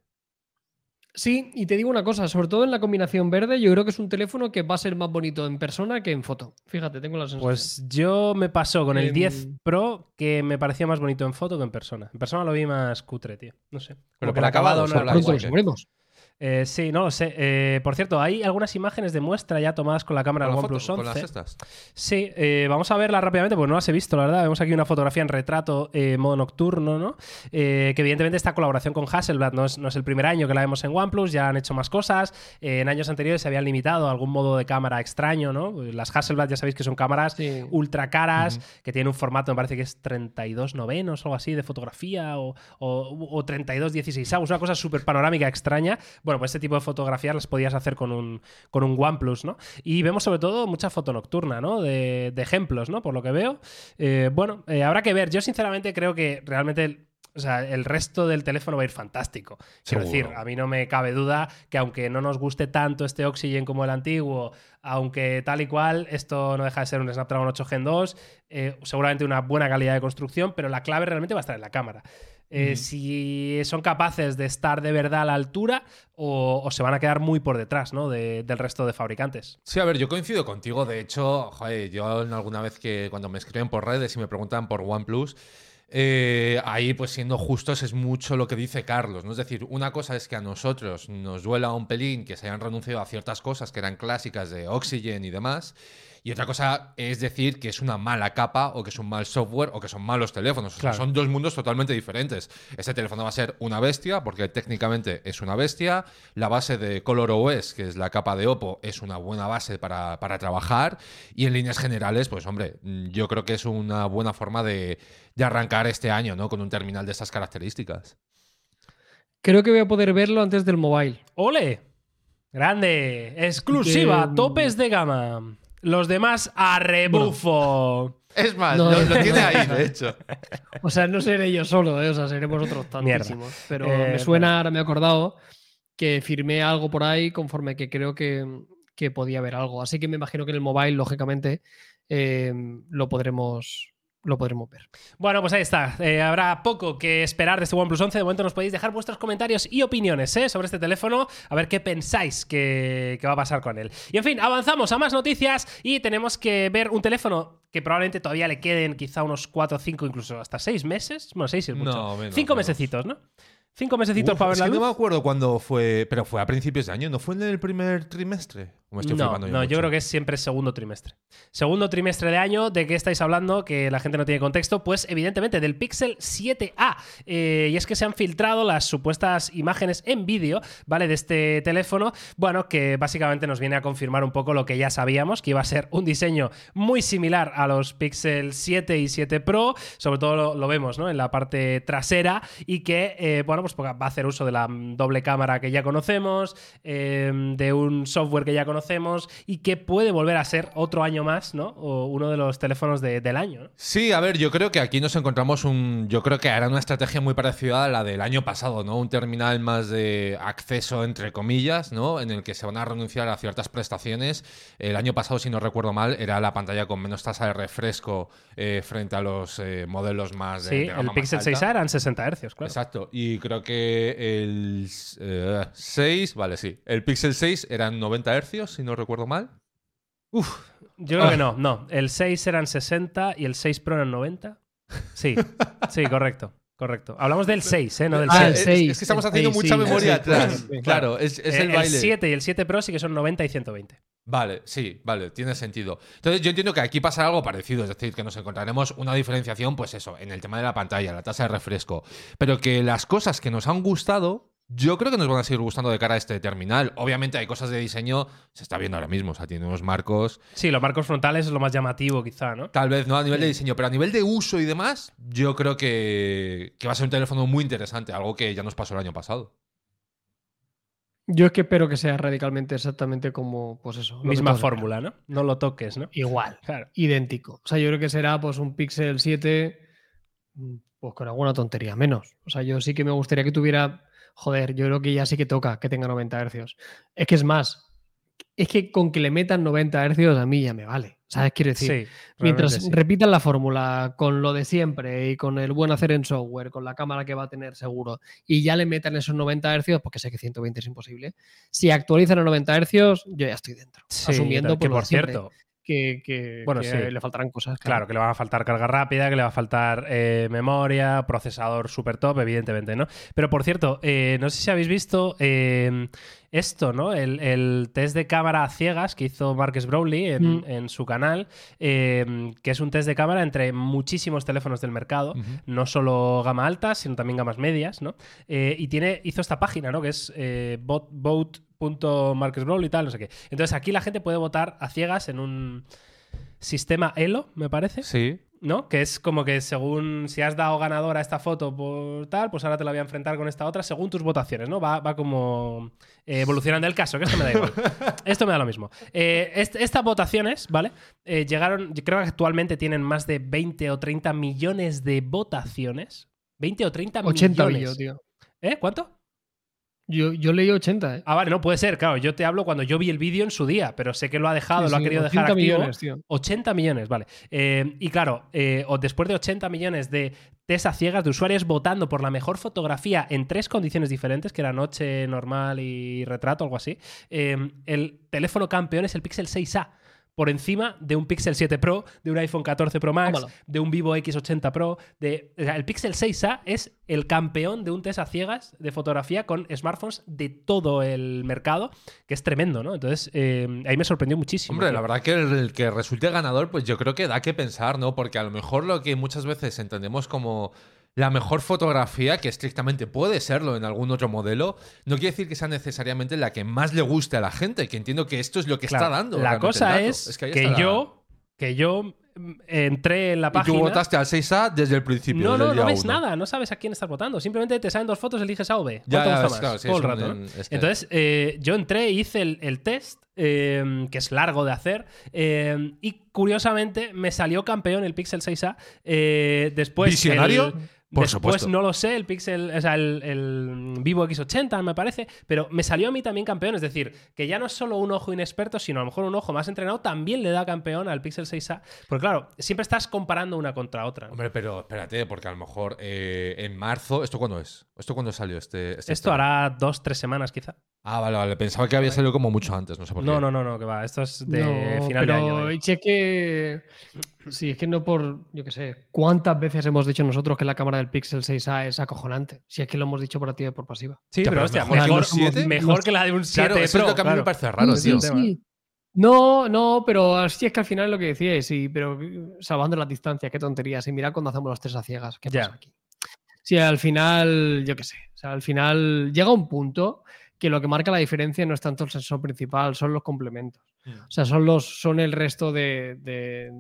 Sí, y te digo una cosa, sobre todo en la combinación verde, yo creo que es un teléfono que va a ser más bonito en persona que en foto. Fíjate, tengo la sensación. Pues yo me pasó con el Em, 10 Pro que me parecía más bonito en foto que en persona. En persona lo vi más cutre, tío. No sé. Pero que por el acabado acabados no lo sabremos. Eh, sí, no lo sé. Eh, por cierto, hay algunas imágenes de muestra ya tomadas con la cámara ¿Con del? OnePlus ¿Con 11. las estas? Sí, eh, vamos a verla rápidamente porque no las he visto, la verdad. Vemos aquí una fotografía en retrato eh, modo nocturno, ¿no? Eh, que evidentemente esta colaboración con Hasselblad no es, no es el primer año que la vemos en OnePlus, ya han hecho más cosas. Eh, en años anteriores se habían limitado a algún modo de cámara extraño, ¿no? Las Hasselblad ya sabéis que son cámaras Sí. ultra caras, que tienen un formato, me parece que es 32 novenos o algo así de fotografía, o, o, o 32 16 avos, una cosa súper panorámica extraña. Bueno, Bueno, pues este tipo de fotografías las podías hacer con un, con un OnePlus, ¿no? Y vemos sobre todo mucha foto nocturna, ¿no? De, de ejemplos, ¿no? Por lo que veo. Eh, bueno, eh, habrá que ver. Yo sinceramente creo que realmente o sea, el resto del teléfono va a ir fantástico. Quiero Seguro. decir, a mí no me cabe duda que aunque no nos guste tanto este Oxygen como el antiguo, aunque tal y cual, esto no deja de ser un Snapdragon 8 Gen 2, eh, seguramente una buena calidad de construcción, pero la clave realmente va a estar en la cámara. Eh. Si son capaces de estar de verdad a la altura o, o se van a quedar muy por detrás ¿no? de- del resto de fabricantes. Sí, a ver, yo coincido contigo. De hecho, joder, yo alguna vez que cuando me escriben por redes y me preguntan por OnePlus, eh, ahí, pues siendo justos, es mucho lo que dice Carlos. ¿no? Es decir, una cosa es que a nosotros nos duela un pelín que se hayan renunciado a ciertas cosas que eran clásicas de Oxygen y demás. Y otra cosa es decir que es una mala capa o que es un mal software o que son malos teléfonos. O sea, Claro. son dos mundos totalmente diferentes. Este teléfono va a ser una bestia porque técnicamente es una bestia. La base de ColorOS, que es la capa de Oppo, es una buena base para, para trabajar. Y en líneas generales, pues hombre, yo creo que es una buena forma de, de arrancar este año, ¿no? Con un terminal de estas características. Creo que voy a poder verlo antes del mobile. ¡Ole! Grande, exclusiva, topes de gama. Los demás a rebufo. Es más, No, lo, tiene ahí, de hecho. O sea, no seré yo solo, ¿eh? o sea, seremos otros Mierda. tantísimos. Pero Eh, me suena, ahora me he acordado, que firmé algo por ahí conforme que creo que, que podía haber algo. Así que me imagino que en el mobile, lógicamente, eh, lo podremos lo podremos ver. Bueno, pues ahí está. Eh, habrá poco que esperar de este OnePlus 11. De momento nos podéis dejar vuestros comentarios y opiniones ¿eh? sobre este teléfono. A ver qué pensáis que, que va a pasar con él. Y en fin, avanzamos a más noticias y tenemos que ver un teléfono que probablemente todavía le queden quizá unos 4, 5, incluso hasta 6 meses. Bueno, 6 es mucho. No, menos, 5 menos. mesecitos, ¿no? 5 mesecitos Uf, para ver es la que luz. no me acuerdo cuándo fue, pero fue a principios de año, ¿no fue en el primer trimestre? ¿O me estoy No, no, yo mucho? creo que es siempre segundo trimestre. Segundo trimestre de año, ¿de qué estáis hablando? Que la gente no tiene contexto. Pues evidentemente del Pixel 7A. Eh, y es que se han filtrado las supuestas imágenes en vídeo, ¿vale? De este teléfono. Bueno, que básicamente nos viene a confirmar un poco lo que ya sabíamos, que iba a ser un diseño muy similar a los Pixel 7 y 7 Pro. Sobre todo lo, lo vemos, ¿no? En la parte trasera. Y que, eh, bueno, pues va a hacer uso de la doble cámara que ya conocemos, eh, de un software que ya conocemos y que puede volver a ser otro año más, ¿no? O uno de los teléfonos de- del año, ¿no? Sí, a ver, yo creo que aquí nos encontramos un. Yo creo que era una estrategia muy parecida a la del año pasado, ¿no? Un terminal más de acceso, entre comillas, ¿no? En el que se van a renunciar a ciertas prestaciones. El año pasado, si no recuerdo mal, era la pantalla con menos tasa de refresco eh, frente a los eh, modelos más de. Sí, de el Pixel alta. 6A eran 60 Hz, claro. Exacto. Y creo que el eh, 6, vale, sí. El Pixel 6 eran 90 Hz, si no recuerdo mal. Yo creo Ah. que no, no. El 6 eran 60 y el 6 Pro eran 90. Sí, [laughs] sí, correcto. Correcto. Hablamos del 6, ¿eh? No del Ah, 6. el es, 6, es que estamos el haciendo 6, mucha sí, memoria atrás. sí, claro, es, es Eh, el baile. 7 y el 7 Pro sí que son 90 y 120. Vale, sí, vale, tiene sentido. Entonces yo entiendo que aquí pasará algo parecido, es decir, que nos encontraremos una diferenciación, pues eso, en el tema de la pantalla, la tasa de refresco, pero que las cosas que nos han gustado, yo creo que nos van a seguir gustando de cara a este terminal. Obviamente hay cosas de diseño, se está viendo ahora mismo, o sea, tiene unos marcos, Sí, los marcos frontales es lo más llamativo, quizá, ¿no? tal vez no a nivel de diseño, pero a nivel de uso y demás, yo creo que, que va a ser un teléfono muy interesante, algo que ya nos pasó el año pasado. Yo es que espero que sea radicalmente exactamente como, pues eso. Misma fórmula, ¿no? No lo toques, ¿no? Igual, Claro. idéntico. O sea, yo creo que será pues un Pixel 7, mm, pues con alguna tontería menos. O sea, yo sí que me gustaría que tuviera, joder, yo creo que ya sí que toca que tenga 90 Hz. Es que es más, es que con que le metan 90 Hz a mí ya me vale. ¿Sabes? Quiero decir, Sí. Mientras sí. repitan la fórmula con lo de siempre y con el buen hacer en software, con la cámara que va a tener seguro, y ya le metan esos 90 Hz, porque sé que 120 es imposible, si actualizan a 90 Hz, yo ya estoy dentro. Sí, asumiendo que por, lo por siempre, cierto, que, que- Bueno, que sí. le faltarán cosas. Claro, que le va a faltar carga rápida, que le va a faltar eh, memoria, procesador super top, evidentemente, ¿no? Pero por cierto, eh, no sé si habéis visto eh, esto, ¿no? El, el test de cámara a ciegas que hizo Marcus Brownlee en, Mm. en su canal, eh, que es un test de cámara entre muchísimos teléfonos del mercado, no solo gama alta, sino también gamas medias, ¿no? Eh, y tiene, hizo esta página, ¿no? Que es eh, bot- y tal, no sé qué. Entonces aquí la gente puede votar a ciegas en un sistema Elo, me parece. Sí. ¿No? Que es como que según si has dado ganador a esta foto por tal, pues ahora te la voy a enfrentar con esta otra según tus votaciones, ¿no? Va, va como eh, evolucionando el caso, que esto me da igual. [laughs] esto me da lo mismo. Eh, est- estas votaciones, ¿vale? Eh, llegaron, yo creo que actualmente tienen más de 20 o 30 millones de votaciones. 20 o 30 80 millones. vi yo, tío. ¿Eh? ¿Cuánto? Yo, yo leí 80, ¿eh? Ah, vale, no puede ser, claro. Yo te hablo cuando yo vi el vídeo en su día, pero sé que lo ha dejado, Sí, lo ha sí, querido dejar 80 activo. millones, tío. 80 millones, vale. Eh, y claro, eh, o después de 80 millones de test a ciegas de usuarios votando por la mejor fotografía en tres condiciones diferentes, que era noche, normal y retrato, algo así, eh, el teléfono campeón es el Pixel 6A. Por encima de un Pixel 7 Pro, de un iPhone 14 Pro Max, de un Vivo X80 Pro. De, o sea, el Pixel 6A es el campeón de un test a ciegas de fotografía con smartphones de todo el mercado, que es tremendo, ¿no? Entonces, eh, ahí me sorprendió muchísimo. Hombre, tío. la verdad que el, el que resulte ganador, pues yo creo que da que pensar, ¿no? Porque a lo mejor lo que muchas veces entendemos como la mejor fotografía, que estrictamente puede serlo en algún otro modelo, no quiere decir que sea necesariamente la que más le guste a la gente, que entiendo que esto es lo que Claro, está dando. La cosa es, que, la- yo, que yo mm, entré en la Y página. tú votaste al 6A desde el principio. no, no, no ves uno. nada, no sabes a quién estás votando. Simplemente te salen dos fotos, eliges A o B. ¿Cuál Ya, ya, gusta es más? claro, sí, Todo el rato, un- ¿no? es que- Entonces, eh, yo entré, hice el, el test, eh, que es largo de hacer, eh, y curiosamente me salió campeón el Pixel 6A. eh, después. ¿Visionario? el- Por Después supuesto. no lo sé, el Pixel, o sea, el, el Vivo X80 me parece, pero me salió a mí también campeón, es decir, que ya no es solo un ojo inexperto, sino a lo mejor un ojo más entrenado también le da campeón al Pixel 6A, porque claro, siempre estás comparando una contra otra. ¿no? Hombre, pero espérate, porque a lo mejor eh, en marzo. ¿Esto cuándo es? ¿Esto cuándo salió este, este Esto hará dos, tres semanas quizá. Ah, vale, vale. Pensaba que había salido como mucho antes, no sé por qué. No, no, no, no, que va. Esto es de No, final pero de año. vaya. si es que. Sí, es que no por. Yo qué sé. ¿Cuántas veces hemos dicho nosotros que la cámara del Pixel 6A es acojonante? Si es que lo hemos dicho por activa y por pasiva. Sí, pero pero hostia, mejor que mejor, los siete. mejor que la de un 7 Claro, eso Pro. es lo que a mí me claro. parece raro, Sí, tío. sí. No, no, pero así es que al final es lo que decíais, sí, pero salvando las distancias, qué tonterías. Y mira cuando hacemos los tres a ciegas, ¿qué Ya. pasa aquí? Sí, al final, yo qué sé, o sea, al final llega un punto que lo que marca la diferencia no es tanto el sensor principal, son los complementos. Mm. O sea, son los, son el resto de, de,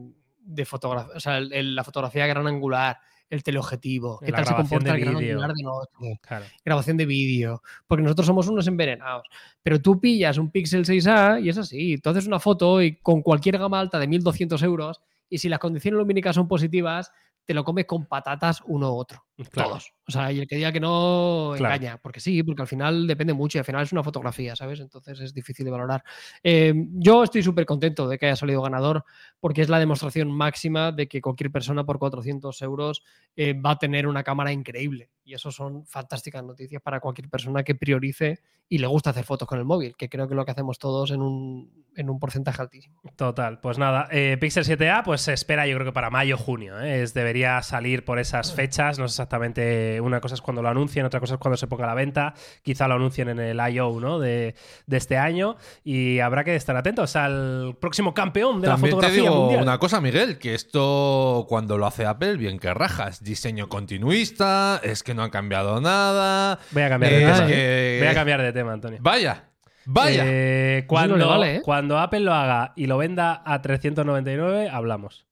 de fotografía, o sea, el- el- la fotografía gran angular, el teleobjetivo, qué La tal se comporta de el gran angular de noche Claro. grabación de vídeo, porque nosotros somos unos envenenados. Pero tú pillas un Pixel 6A y es así. Tú haces una foto y con cualquier gama alta de 1200 euros y si las condiciones lumínicas son positivas, te lo comes con patatas uno u otro. Claro. Todos. O sea, y el que diga que no Claro. engaña, porque sí, porque al final depende mucho y al final es una fotografía, ¿sabes? Entonces es difícil de valorar. Eh, yo estoy súper contento de que haya salido ganador porque es la demostración máxima de que cualquier persona por 400 euros eh, va a tener una cámara increíble. Y eso son fantásticas noticias para cualquier persona que priorice y le gusta hacer fotos con el móvil, que creo que es lo que hacemos todos en un, en un porcentaje altísimo. Total, pues nada, eh, Pixel 7A pues se espera yo creo que para mayo junio, ¿eh? Es, debería salir por esas fechas, no sé exactamente, una cosa es cuando lo anuncien, otra cosa es cuando se ponga a la venta, quizá lo anuncien en el I.O. ¿no? de, de este año y habrá que estar atentos al próximo campeón de la También te fotografía digo mundial. una cosa, Miguel, que esto cuando lo hace Apple, bien que rajas. Diseño continuista, es que no han cambiado nada. Voy a cambiar de es tema, que- voy a cambiar de tema, Antonio. Vaya, vaya. Eh, cuando, vale, ¿eh? cuando Apple lo haga y lo venda a 399, hablamos.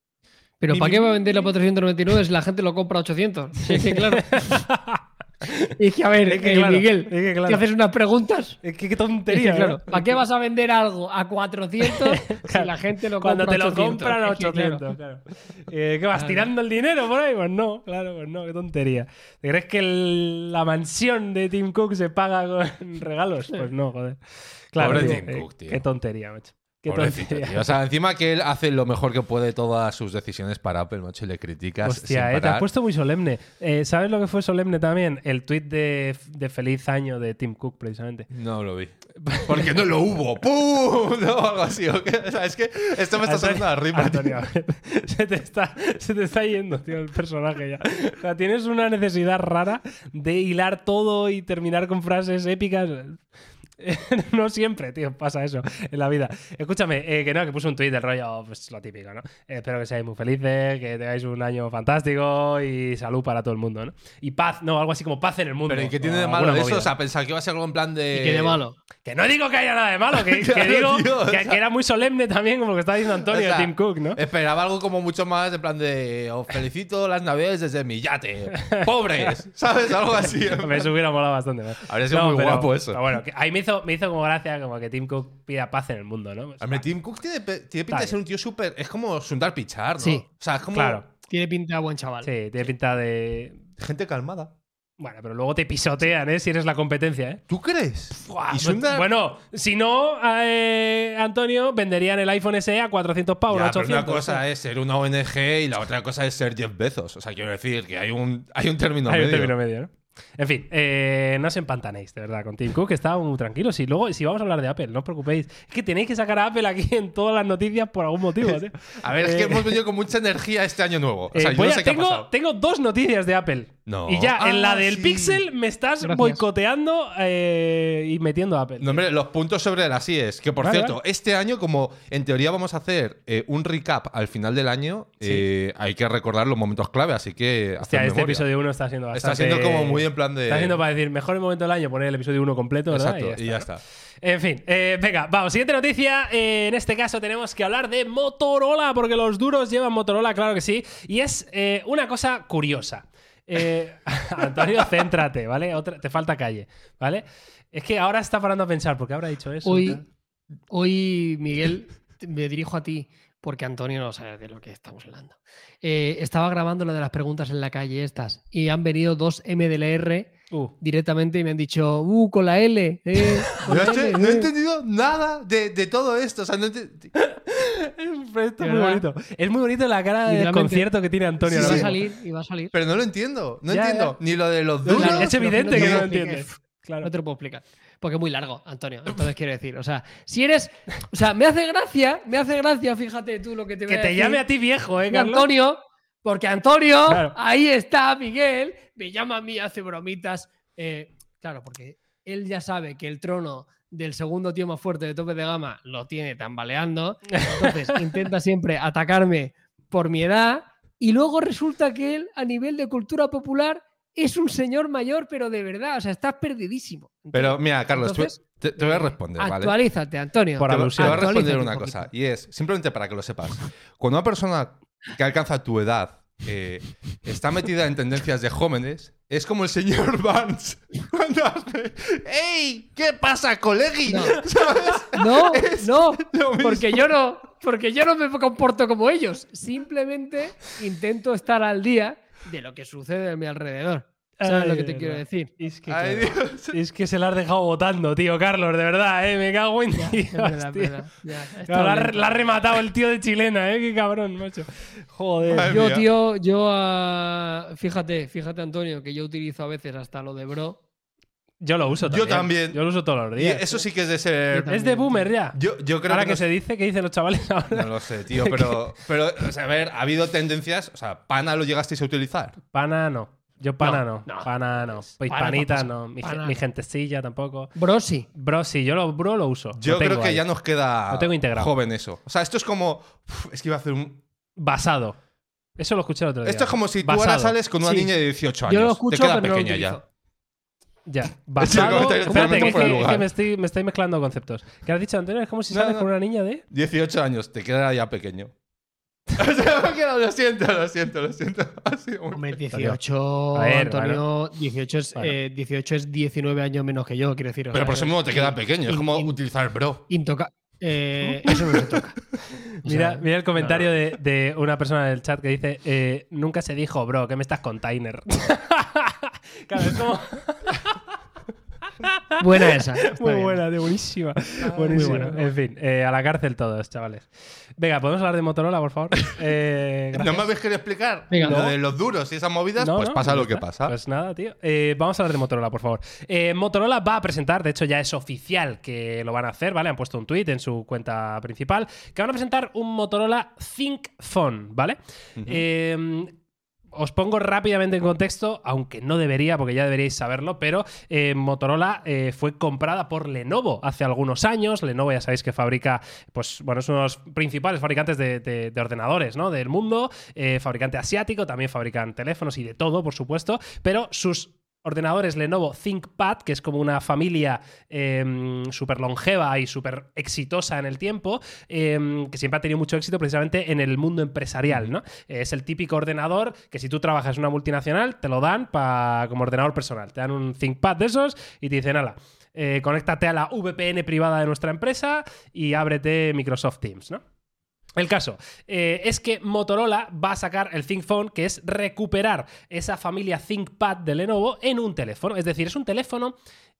Pero Mi- ¿para mi- qué va a venderlo por 399 si la gente lo compra a 800? Sí, es que claro. [laughs] que a ver, Es que eh, claro, Miguel, es que claro. te haces unas preguntas. Es que qué Es tontería, que, claro, ¿no? ¿para qué vas a vender algo a 400 [laughs] si la gente lo Cuando compra te a lo 800? compran a Es que, claro. 800, claro. Eh, ¿Qué vas Claro. tirando el dinero por ahí? Pues no, claro, pues no, qué tontería. ¿Te crees que el- la mansión de Tim Cook se paga con [laughs] regalos? Pues no, joder. Claro, Pobre tío, Tim eh, Cook, tío. Qué tontería, macho. Qué Pobrecito, tontería. O sea, encima que él hace lo mejor que puede todas sus decisiones para Apple, macho, y le criticas. Hostia, sin eh, te has puesto muy solemne. Eh, ¿Sabes lo que fue solemne también? El tuit de, de feliz año de Tim Cook, precisamente. No lo vi. Porque no lo hubo. ¡Pum! [laughs] No, algo así. ¿o qué? O sea, es que esto me está sonando a rima. Antonio, [laughs] se, te está, se te está yendo, tío, el personaje ya. O sea, tienes una necesidad rara de hilar todo y terminar con frases épicas. [laughs] no siempre, tío, pasa eso en la vida. Escúchame, eh, que no, que puse un tweet del rollo, pues lo típico, ¿no? Eh, espero que seáis muy felices, que tengáis un año fantástico y salud para todo el mundo, ¿no? Y paz, no, algo así como paz en el mundo. Pero ¿y qué tiene de malo eso? movida. O sea, pensar que iba a ser algo en plan de. ¿Y qué de malo? Que no digo que haya nada de malo, que, [laughs] digo tío, o que, sea- que era muy solemne también, como que está diciendo Antonio O sea, Tim Cook, ¿no? Esperaba algo como mucho más en plan de. Os felicito las navidades desde mi yate. ¡Pobres! [laughs] ¿Sabes? Algo así. Me hubiera molado bastante. ¿no? Habría sido muy guapo eso. pero bueno, que ahí me hizo, me hizo como gracia como que Tim Cook pida paz en el mundo, ¿no? A mí, Tim Cook tiene, tiene pinta de ser un tío súper. Es como Sundar Pichar, ¿no? Sí. O sea, es como. Claro. Tiene pinta de buen chaval. Sí, tiene pinta de. Gente calmada. Bueno, pero luego te pisotean, ¿eh? Si eres la competencia, ¿eh? ¿Tú crees? Buah, y Sundar. Bueno, si no, eh, Antonio, venderían el iPhone SE a 400 pavos, Ya, no pero 800. una cosa es ser una ONG y la otra cosa es ser Jeff Bezos. O sea, quiero decir que hay un, hay un término Hay un medio. término medio, ¿no? En fin, eh, no os empantanéis, de verdad, con Tim Cook, que está muy tranquilo. Si luego, si vamos a hablar de Apple, no os preocupéis. Es que tenéis que sacar a Apple aquí en todas las noticias por algún motivo, tío. [laughs] A ver, es Eh, que hemos venido con mucha energía este año nuevo. O sea, Eh, yo a- ha pasado. tengo dos noticias de Apple. No. Y ya, en la Ah, del sí. Pixel me estás Gracias. boicoteando eh, y metiendo a Apple. No, hombre, los puntos sobre las IES. Que por Vale, cierto, vale. este año, como en teoría vamos a hacer eh, un recap al final del año, Sí. eh, hay que recordar los momentos clave, así que. Hostia, haced este memoria. episodio 1 está siendo Está bastante... siendo como muy en plan de. Está siendo para decir, mejor momento del año poner el episodio 1 completo, ¿verdad? Exacto, y ya está. En fin, eh, venga, vamos, siguiente noticia. Eh, en este caso tenemos que hablar de Motorola, porque los duros llevan Motorola, claro que sí. Y es eh, una cosa curiosa. Eh, [laughs] Antonio, céntrate, ¿vale? Otra- te falta calle, ¿vale? Es que ahora está parando a pensar, ¿por qué habrá dicho eso? Hoy, hoy, Miguel, me dirijo a ti, porque Antonio no sabe de lo que estamos hablando. Eh, estaba grabando lo de las preguntas en la calle estas y han venido dos MDLR Uh, directamente y me han dicho, uh, con la L. eh, [laughs] con No, la he- L, no he eh". entendido nada de, de todo esto. O sea, no he ente- es muy verdad. bonito. Es muy bonito la cara de concierto que tiene Antonio. Sí, va a salir, y va a salir. Pero no lo entiendo. No Ya, entiendo. ya. Ni lo de los duros. es evidente que que no lo entiendes. Claro. No te lo puedo explicar. Porque es muy largo, Antonio. Entonces quiero decir, o sea, si eres. O sea, me hace gracia, me hace gracia, fíjate tú lo que te voy Que a te decir. llame a ti viejo, ¿eh, Y Carlos? Antonio, porque Antonio, Claro. ahí está Miguel, me llama a mí, hace bromitas. Eh, claro, porque él ya sabe que el trono del segundo tío más fuerte de tope de gama lo tiene tambaleando. [laughs] Entonces intenta siempre atacarme por mi edad. Y luego resulta que él, a nivel de cultura popular, es un señor mayor, pero de verdad, o sea, estás perdidísimo. Pero mira, Carlos, Entonces, te, te voy a responder, ¿vale? Actualízate, Antonio. Por Te, te voy a responder una un cosa. Y es, simplemente para que lo sepas, cuando una persona que alcanza tu edad eh, está metida en tendencias de jóvenes, es como el señor [laughs] Vance cuando hace ¡Ey! ¿Qué pasa, colegi? No. ¿Sabes? No, no, porque yo no, porque yo no me comporto como ellos. Simplemente intento estar al día de lo que sucede a mi alrededor. ¿Sabes Ay, lo que te quiero decir? Es que, Ay, claro, Dios. [laughs] es que se la has dejado votando, tío, Carlos, de verdad, ¿eh? Me cago en Es Dios, verdad, es tío. verdad, ya, Claro, la, ha- bien. la ha rematado el tío de chilena, ¿eh? Qué cabrón, macho. Joder. Madre Yo, mía. tío, yo, ah, fíjate, fíjate, Antonio, que yo utilizo a veces hasta lo de bro. Yo lo uso Yo también. también. Yo lo uso todos los Y días. eso sí que es de ser. Es de boomer ya. Yo, yo creo Ahora que, que no se dice, ¿qué dicen los chavales ahora? No lo sé, tío, pero, [laughs] pero o sea, a ver, ha habido tendencias. O sea, ¿pana lo llegasteis a utilizar? Pana no. Yo pana no. No, no. Pana no. Pues Pana panita no. Mi, Pana mi gentecilla tampoco. Bro, sí. Bro, sí, yo lo, bro lo uso. Yo Lo creo que ahí. ya nos queda Lo tengo integrado. joven eso. O sea, esto es como. es que iba a hacer un. Basado. Eso lo escuché el otro día. Esto es como si tú ahora sales con una Sí. niña de 18 años. Yo lo escucho, Te queda pero no lo pequeña ya. Ya. [laughs] Basado. Espérate, que, que- me, estoy, me estoy mezclando conceptos. ¿Qué has dicho, Antonio? Es como si No, sales no. con una niña de. 18 años, te queda ya pequeño. [laughs] O sea, lo siento, lo siento, lo siento. [laughs] Ha sido muy- Hombre, 18, A ver, Antonio, 18, es, Bueno. eh, 18 es 19 años menos que yo, quiero decir. Pero por eso mismo te queda pequeño. Es como in- utilizar bro. Intoca eh, eso no se toca. [laughs] O Mira, sea, mira el comentario de, de una persona del chat que dice: eh, Nunca se dijo, bro, ¿qué me estás container? claro, es como. Buena esa. Muy bien. buena, tío, buenísima. buenísima. muy buena. En fin, eh, a la cárcel todos, chavales. Venga, ¿podemos hablar de Motorola, por favor? [laughs] Eh, ¿No me habéis querido explicar Venga. lo No. de los duros y esas movidas? No, pues no, pasa lo que pasa. Pues nada, tío. Eh, vamos a hablar de Motorola, por favor. Eh, Motorola va a presentar, de hecho ya es oficial que lo van a hacer, ¿vale? Han puesto un tweet en su cuenta principal, que van a presentar un Motorola Think Phone, ¿vale? Eh, os pongo rápidamente en contexto, aunque no debería, porque ya deberíais saberlo, pero eh, Motorola eh, fue comprada por Lenovo hace algunos años. Lenovo ya sabéis que fabrica, pues bueno, es uno de los principales fabricantes de, de- de ordenadores ¿no? del mundo, eh, fabricante asiático, también fabrican teléfonos y de todo, por supuesto, pero sus ordenadores Lenovo ThinkPad, que es como una familia súper longeva y súper exitosa en el tiempo, eh, que siempre ha tenido mucho éxito precisamente en el mundo empresarial, ¿no? Es el típico ordenador que si tú trabajas en una multinacional, te lo dan pa- como ordenador personal. Te dan un ThinkPad de esos y te dicen, ala, eh, conéctate a la VPN privada de nuestra empresa y ábrete Microsoft Teams, ¿no? El caso eh, es que Motorola va a sacar el ThinkPhone, que es recuperar esa familia ThinkPad de Lenovo en un teléfono. Es decir, es un teléfono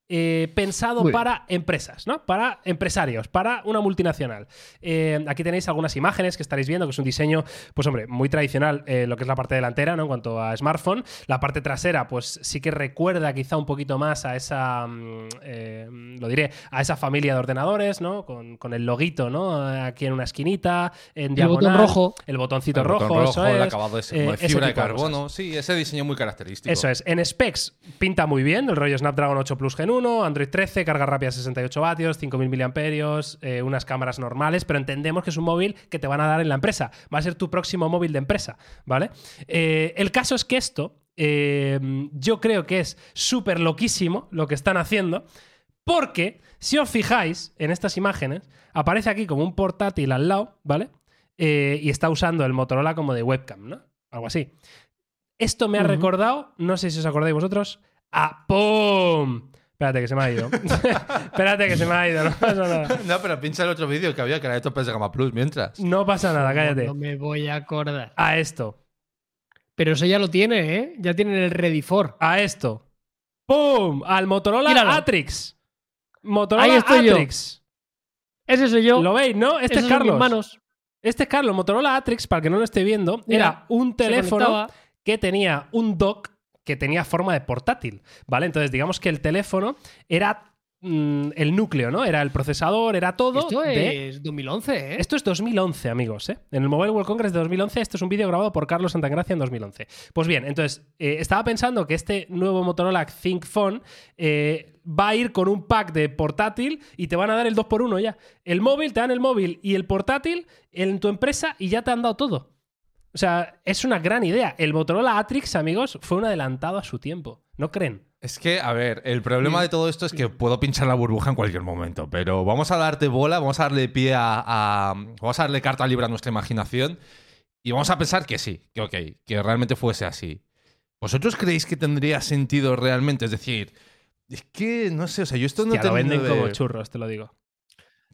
eh, pensado Muy bien. para empresas, ¿no? Para empresarios, para una multinacional. Eh, aquí tenéis algunas imágenes que estaréis viendo, que es un diseño, pues hombre, muy tradicional, eh, lo que es la parte delantera, ¿no? En cuanto a smartphone. La parte trasera, pues sí que recuerda quizá un poquito más a esa, mm, eh, lo diré, a esa familia de ordenadores, ¿no? Con, con el loguito, ¿no? Aquí en una esquinita, en El diagonal. botón rojo. El botoncito El botón rojo, eso el es. acabado ese, Eh, como de fibra de carbono. sí, ese diseño muy característico. Eso es. En specs pinta muy bien, el rollo Snapdragon 8 Plus Gen 1, Android 13, carga rápida 68 vatios, 5000 miliamperios, eh, unas cámaras normales, pero entendemos que es un móvil que te van a dar en la empresa. Va a ser tu próximo móvil de empresa, ¿vale? Eh, el caso es que esto, eh, yo creo que es súper loquísimo lo que están haciendo, porque si os fijáis en estas imágenes, aparece aquí como un portátil al lado, ¿vale? Eh, y está usando el Motorola como de webcam, ¿no? Algo así. Esto me ha recordado, no sé si os acordáis vosotros, a ¡Pum! Espérate que se me ha ido. [laughs] Espérate que se me ha ido, no pasa nada. No, pero pincha el otro vídeo que había que era de topes de gama plus mientras. No pasa nada, cállate. No me voy a acordar. A esto, Pero eso ya lo tiene, ¿eh? Ya tienen el Ready for. a esto. ¡Pum! Al Motorola Míralo. Atrix. Motorola Ahí estoy yo. Atrix. Ese soy yo. ¿Lo veis, no? Este es son mis Carlos. manos. Este es Carlos. Motorola Atrix, para el que no lo esté viendo, Mira, era un teléfono que tenía un dock que tenía forma de portátil, ¿vale? Entonces, digamos que el teléfono era mm, el núcleo, ¿no? Era el procesador, era todo. Esto de- es 2011, ¿eh? Esto es 2011, amigos, ¿eh? En el Mobile World Congress de 2011, este es un vídeo grabado por Carlos Santagracia en 2011. Pues bien, entonces, eh, estaba pensando que este nuevo Motorola ThinkPhone eh, va a ir con un pack de portátil y te van a dar el 2x1 ya. El móvil, te dan el móvil y el portátil en tu empresa y ya te han dado todo. O sea, es una gran idea. El Motorola Atrix, amigos, fue un adelantado a su tiempo. ¿No creen? Es que, a ver, el problema de todo esto es que puedo pinchar la burbuja en cualquier momento, pero vamos a darte bola, vamos a darle pie a, a- Vamos a darle carta libre a nuestra imaginación y vamos a pensar que sí, que ok, que realmente fuese así. ¿Vosotros creéis que tendría sentido realmente? Es decir, es que, no sé, o sea, yo esto no Ya lo venden de- como churros, te lo digo.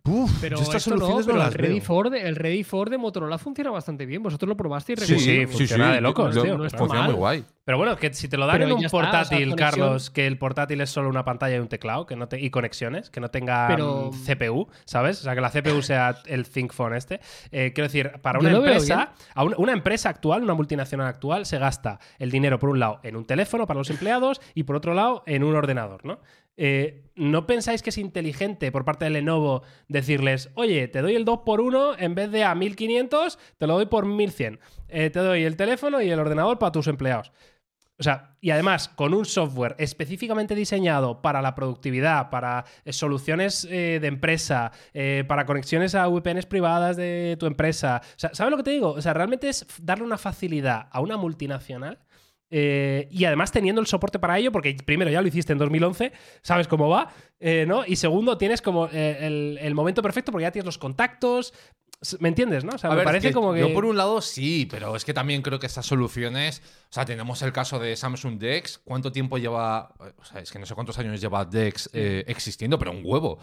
Uf, Pero estas no, soluciones no, pero las el Ready, veo. for de, el Ready for de Motorola funciona bastante bien. Vosotros lo probasteis Sí, sí, funciona de locos, tío. No está funciona mal. muy guay. Pero bueno, que si te lo dan Pero en un ya está, o sea, portátil, Carlos, que el portátil es solo una pantalla y un teclado que no te, y conexiones, que no tenga Pero- mm, CPU, ¿sabes? O sea, que la CPU sea el ThinkPhone este. Eh, quiero decir, para una empresa, a una, una empresa actual, una multinacional actual, se gasta el dinero, por un lado, en un teléfono para los empleados y por otro lado, en un ordenador, ¿no? Eh, ¿No pensáis que es inteligente por parte de Lenovo decirles, oye, te doy el 2x1 en vez de a 1500, te lo doy por 1100? Eh, te doy el teléfono y el ordenador para tus empleados. O sea, y además con un software específicamente diseñado para la productividad, para eh, soluciones eh, de empresa, para conexiones a VPNs privadas de tu empresa. O sea, ¿sabes lo que te digo? O sea, realmente es darle una facilidad a una multinacional. Eh, y además teniendo el soporte para ello, porque primero ya lo hiciste en 2011, sabes cómo va, eh, ¿no? Y segundo, tienes como eh, el, el momento perfecto porque ya tienes los contactos. ¿Me entiendes, no? O sea, A me ver, es parece que como que. Yo, por un lado, sí, pero es que también creo que estas soluciones. O sea, tenemos el caso de Samsung Dex. ¿Cuánto tiempo lleva.? O sea, es que no sé cuántos años lleva Dex eh, existiendo, pero un huevo.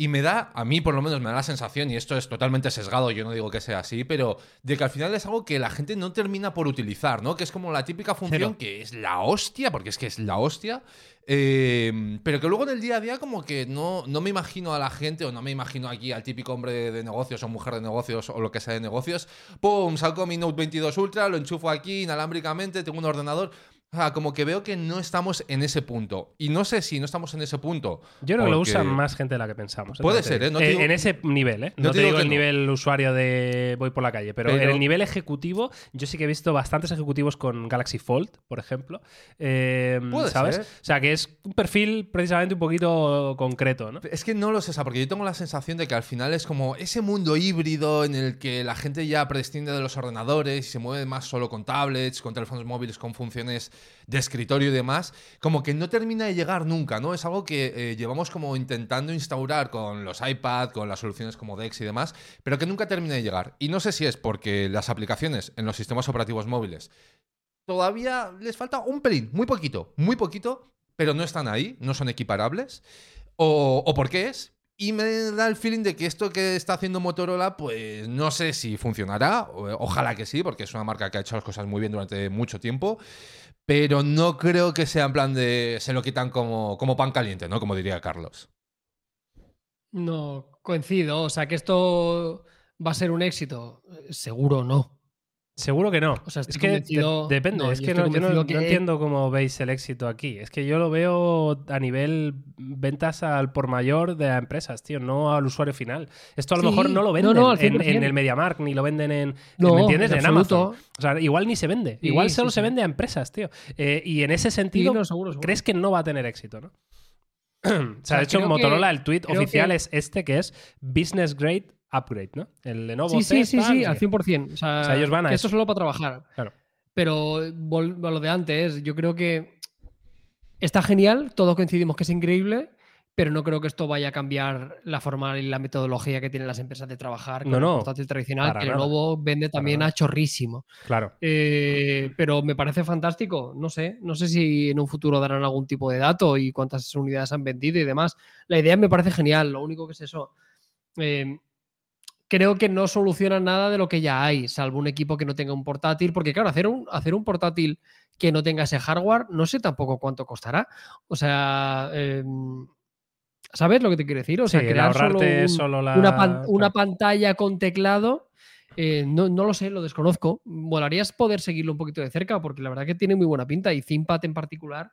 Y me da, a mí por lo menos me da la sensación, y esto es totalmente sesgado, yo no digo que sea así, pero de que al final es algo que la gente no termina por utilizar, ¿no? Que es como la típica función Cero. que es la hostia, porque es que es la hostia, eh, pero que luego en el día a día como que no, no me imagino a la gente o no me imagino aquí al típico hombre de, de negocios o mujer de negocios o lo que sea de negocios. ¡Pum! Saco mi Note 22 Ultra, lo enchufo aquí inalámbricamente, tengo un ordenador. Sea, como que veo que no estamos en ese punto. Y no sé si no estamos en ese punto. Yo creo que lo usan más gente de la que pensamos. ¿eh? Puede ser, ¿eh? No digo- en ese nivel, ¿eh? no No, te digo digo el no. nivel usuario de voy por la calle, pero, Pero- en el nivel ejecutivo, yo sí que he visto bastantes ejecutivos con Galaxy Fold, por ejemplo. Eh, Puede ¿Sabes? ser. O sea, que es un perfil precisamente un poquito concreto, ¿no? Es que no lo sé, porque yo tengo la sensación de que al final es como ese mundo híbrido en el que la gente ya prescinde de los ordenadores y se mueve más solo con tablets, con teléfonos móviles, con funciones de escritorio y demás, como que no termina de llegar nunca, ¿no? Es algo que eh, llevamos como intentando instaurar con los iPad, con las soluciones como Dex y demás, pero que nunca termina de llegar. Y no sé si es porque las aplicaciones en los sistemas operativos móviles todavía les falta un pelín, muy poquito, muy poquito, pero no están ahí, no son equiparables. O, o por qué es. Y me da el feeling de que esto que está haciendo Motorola, pues no sé si funcionará. Ojalá que sí, porque es una marca que ha hecho las cosas muy bien durante mucho tiempo. Pero no creo que sea en plan de. Se lo quitan como, como pan caliente, ¿no? Como diría Carlos. No, coincido. O sea, que esto va a ser un éxito. Eh, Seguro no. Seguro que no. O sea, es que de- depende. no, es que no, yo no, entiendo cómo veis el éxito aquí. Es que yo lo veo a nivel ventas al por mayor de empresas, tío, no al usuario final. Esto a lo Sí, mejor no lo venden en, 100%. en el MediaMark, ni lo venden en. No, ¿Me entiendes? en En, Amazon. absoluto. O sea, igual ni se vende. Sí, igual sí, solo se vende a empresas, tío. Eh, y en ese sentido, no, seguro, seguro. crees que no va a tener éxito, ¿no? [clears throat] o sea, de hecho, creo Motorola, que- el tweet oficial que- es este, que es Business Grade Upgrade, ¿no? El Lenovo Sí, sí, Z, sí, tal, sí, sé al qué. 100%. O sea, O sea, ellos van a que eso. solo para trabajar. Claro. Pero a lo de antes. Yo creo que está genial, todos coincidimos que es increíble, pero no creo que esto vaya a cambiar la forma y la metodología que tienen las empresas de trabajar con No, no, el portátil tradicional, que. Lenovo vende también a chorrísimo. Claro. Eh, pero me parece fantástico. No sé, no sé si en un futuro darán algún tipo de dato y cuántas unidades han vendido y demás. La idea me parece genial. Lo único que es eso. eh, creo que no soluciona nada de lo que ya hay, salvo un equipo que no tenga un portátil. Porque, claro, hacer un, hacer un portátil que no tenga ese hardware, no sé tampoco cuánto costará. O sea, eh, ¿sabes lo que te quiero decir? O sea, Sí, crear solo, ahorrarte un- solo la- una, pan- una claro. pantalla con teclado. eh, no, no lo sé, lo desconozco. Molarías poder seguirlo un poquito de cerca porque la verdad que tiene muy buena pinta y ThinkPad en particular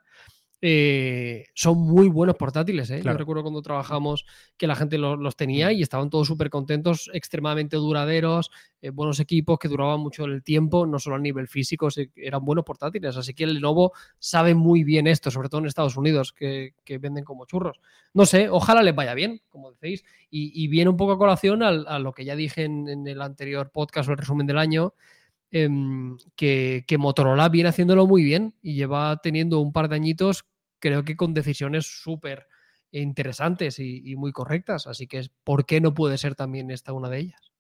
eh, son muy buenos portátiles. ¿eh? Claro. Yo recuerdo cuando trabajamos que la gente lo- los tenía y estaban todos súper contentos, extremadamente duraderos, eh, buenos equipos que duraban mucho el tiempo, no solo a nivel físico, se- eran buenos portátiles. Así que el Lenovo sabe muy bien esto, sobre todo en Estados Unidos, que, que venden como churros. No sé, ojalá les vaya bien, como decís. Y, y viene un poco a colación al- a lo que ya dije en, en el anterior podcast o el resumen del año, em, que, que Motorola viene haciéndolo muy bien y lleva teniendo un par de añitos, creo que con decisiones súper interesantes y, muy correctas. Así que, ¿por qué no puede ser también esta una de ellas?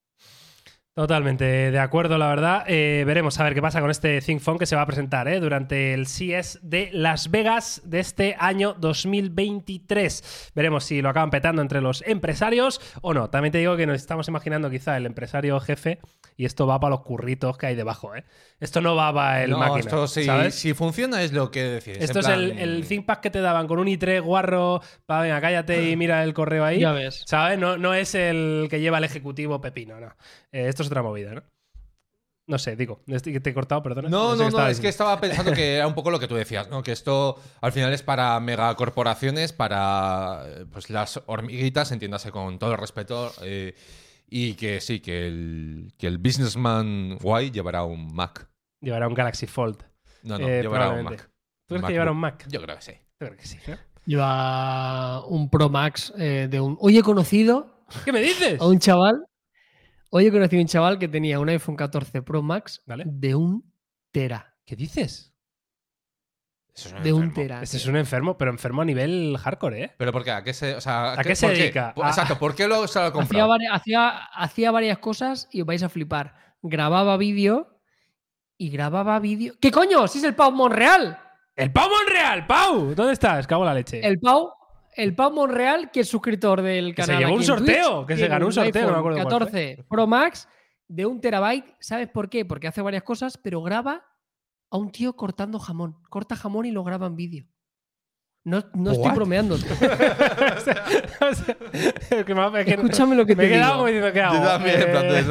Totalmente de acuerdo, la verdad. Eh, veremos a ver qué pasa con este ThinkPhone que se va a presentar ¿eh? durante el CES de Las Vegas de este año 2023. Veremos si lo acaban petando entre los empresarios o no. También te digo que nos estamos imaginando quizá el empresario jefe y esto va para los curritos que hay debajo. ¿eh? Esto no va para el no, máquina. esto sí, ¿sabes? si funciona es lo que decís. Esto es el, plan- el ThinkPad que te daban con un i3 guarro. Pa, venga, cállate y mira el correo ahí. Ya ves. ¿Sabes? No, no es el que lleva el ejecutivo Pepino, no. Eh, esto es otra movida, ¿no? No sé, digo, te he cortado, perdona. No, no, no, es que estaba pensando que [laughs] era un poco lo que tú decías, ¿no? Que esto al final es para megacorporaciones, para eh, pues las hormiguitas, entiéndase con todo el respeto, eh, y que sí, que el, que el businessman guay llevará un Mac. Llevará un Galaxy Fold. No, no, Eh, llevará un probablemente. Mac. ¿Tú crees MacBook. que llevará un Mac? Yo creo que sí. Yo creo que sí. ¿no? Lleva un Pro Max eh, de un. Hoy he conocido ¿Qué me dices? a un chaval. Hoy he conocido a un chaval que tenía un iPhone 14 Pro Max Vale. de un tera. ¿Qué dices? Eso es De un tera. Este es un enfermo, pero enfermo a nivel hardcore, ¿eh? ¿Pero por qué? ¿A qué se, o sea, ¿A qué se por dedica? A- Exacto, ¿por qué lo se lo ha Hacía, vari- hacía, hacía varias cosas y os vais a flipar. Grababa vídeo y grababa vídeo. ¿Qué coño? Si es el Pau Monreal. ¡El Pau Monreal! ¡Pau! ¿Dónde estás? Cago en la leche. El Pau, el Pau Monreal, que es suscriptor del Que se canal. llevó un sorteo, Twitch, que se ganó un sorteo, no me iPhone acuerdo cuál fue. 14 Pro Max de un terabyte. ¿Sabes por qué? Porque hace varias cosas, pero graba a un tío cortando jamón. Corta jamón y lo graba en vídeo. No, no estoy bromeando. O [laughs] sea, o sea, es que me- es que Escúchame lo que me te he quedado digo. como diciendo, ¿qué hago? Yo también, Eh,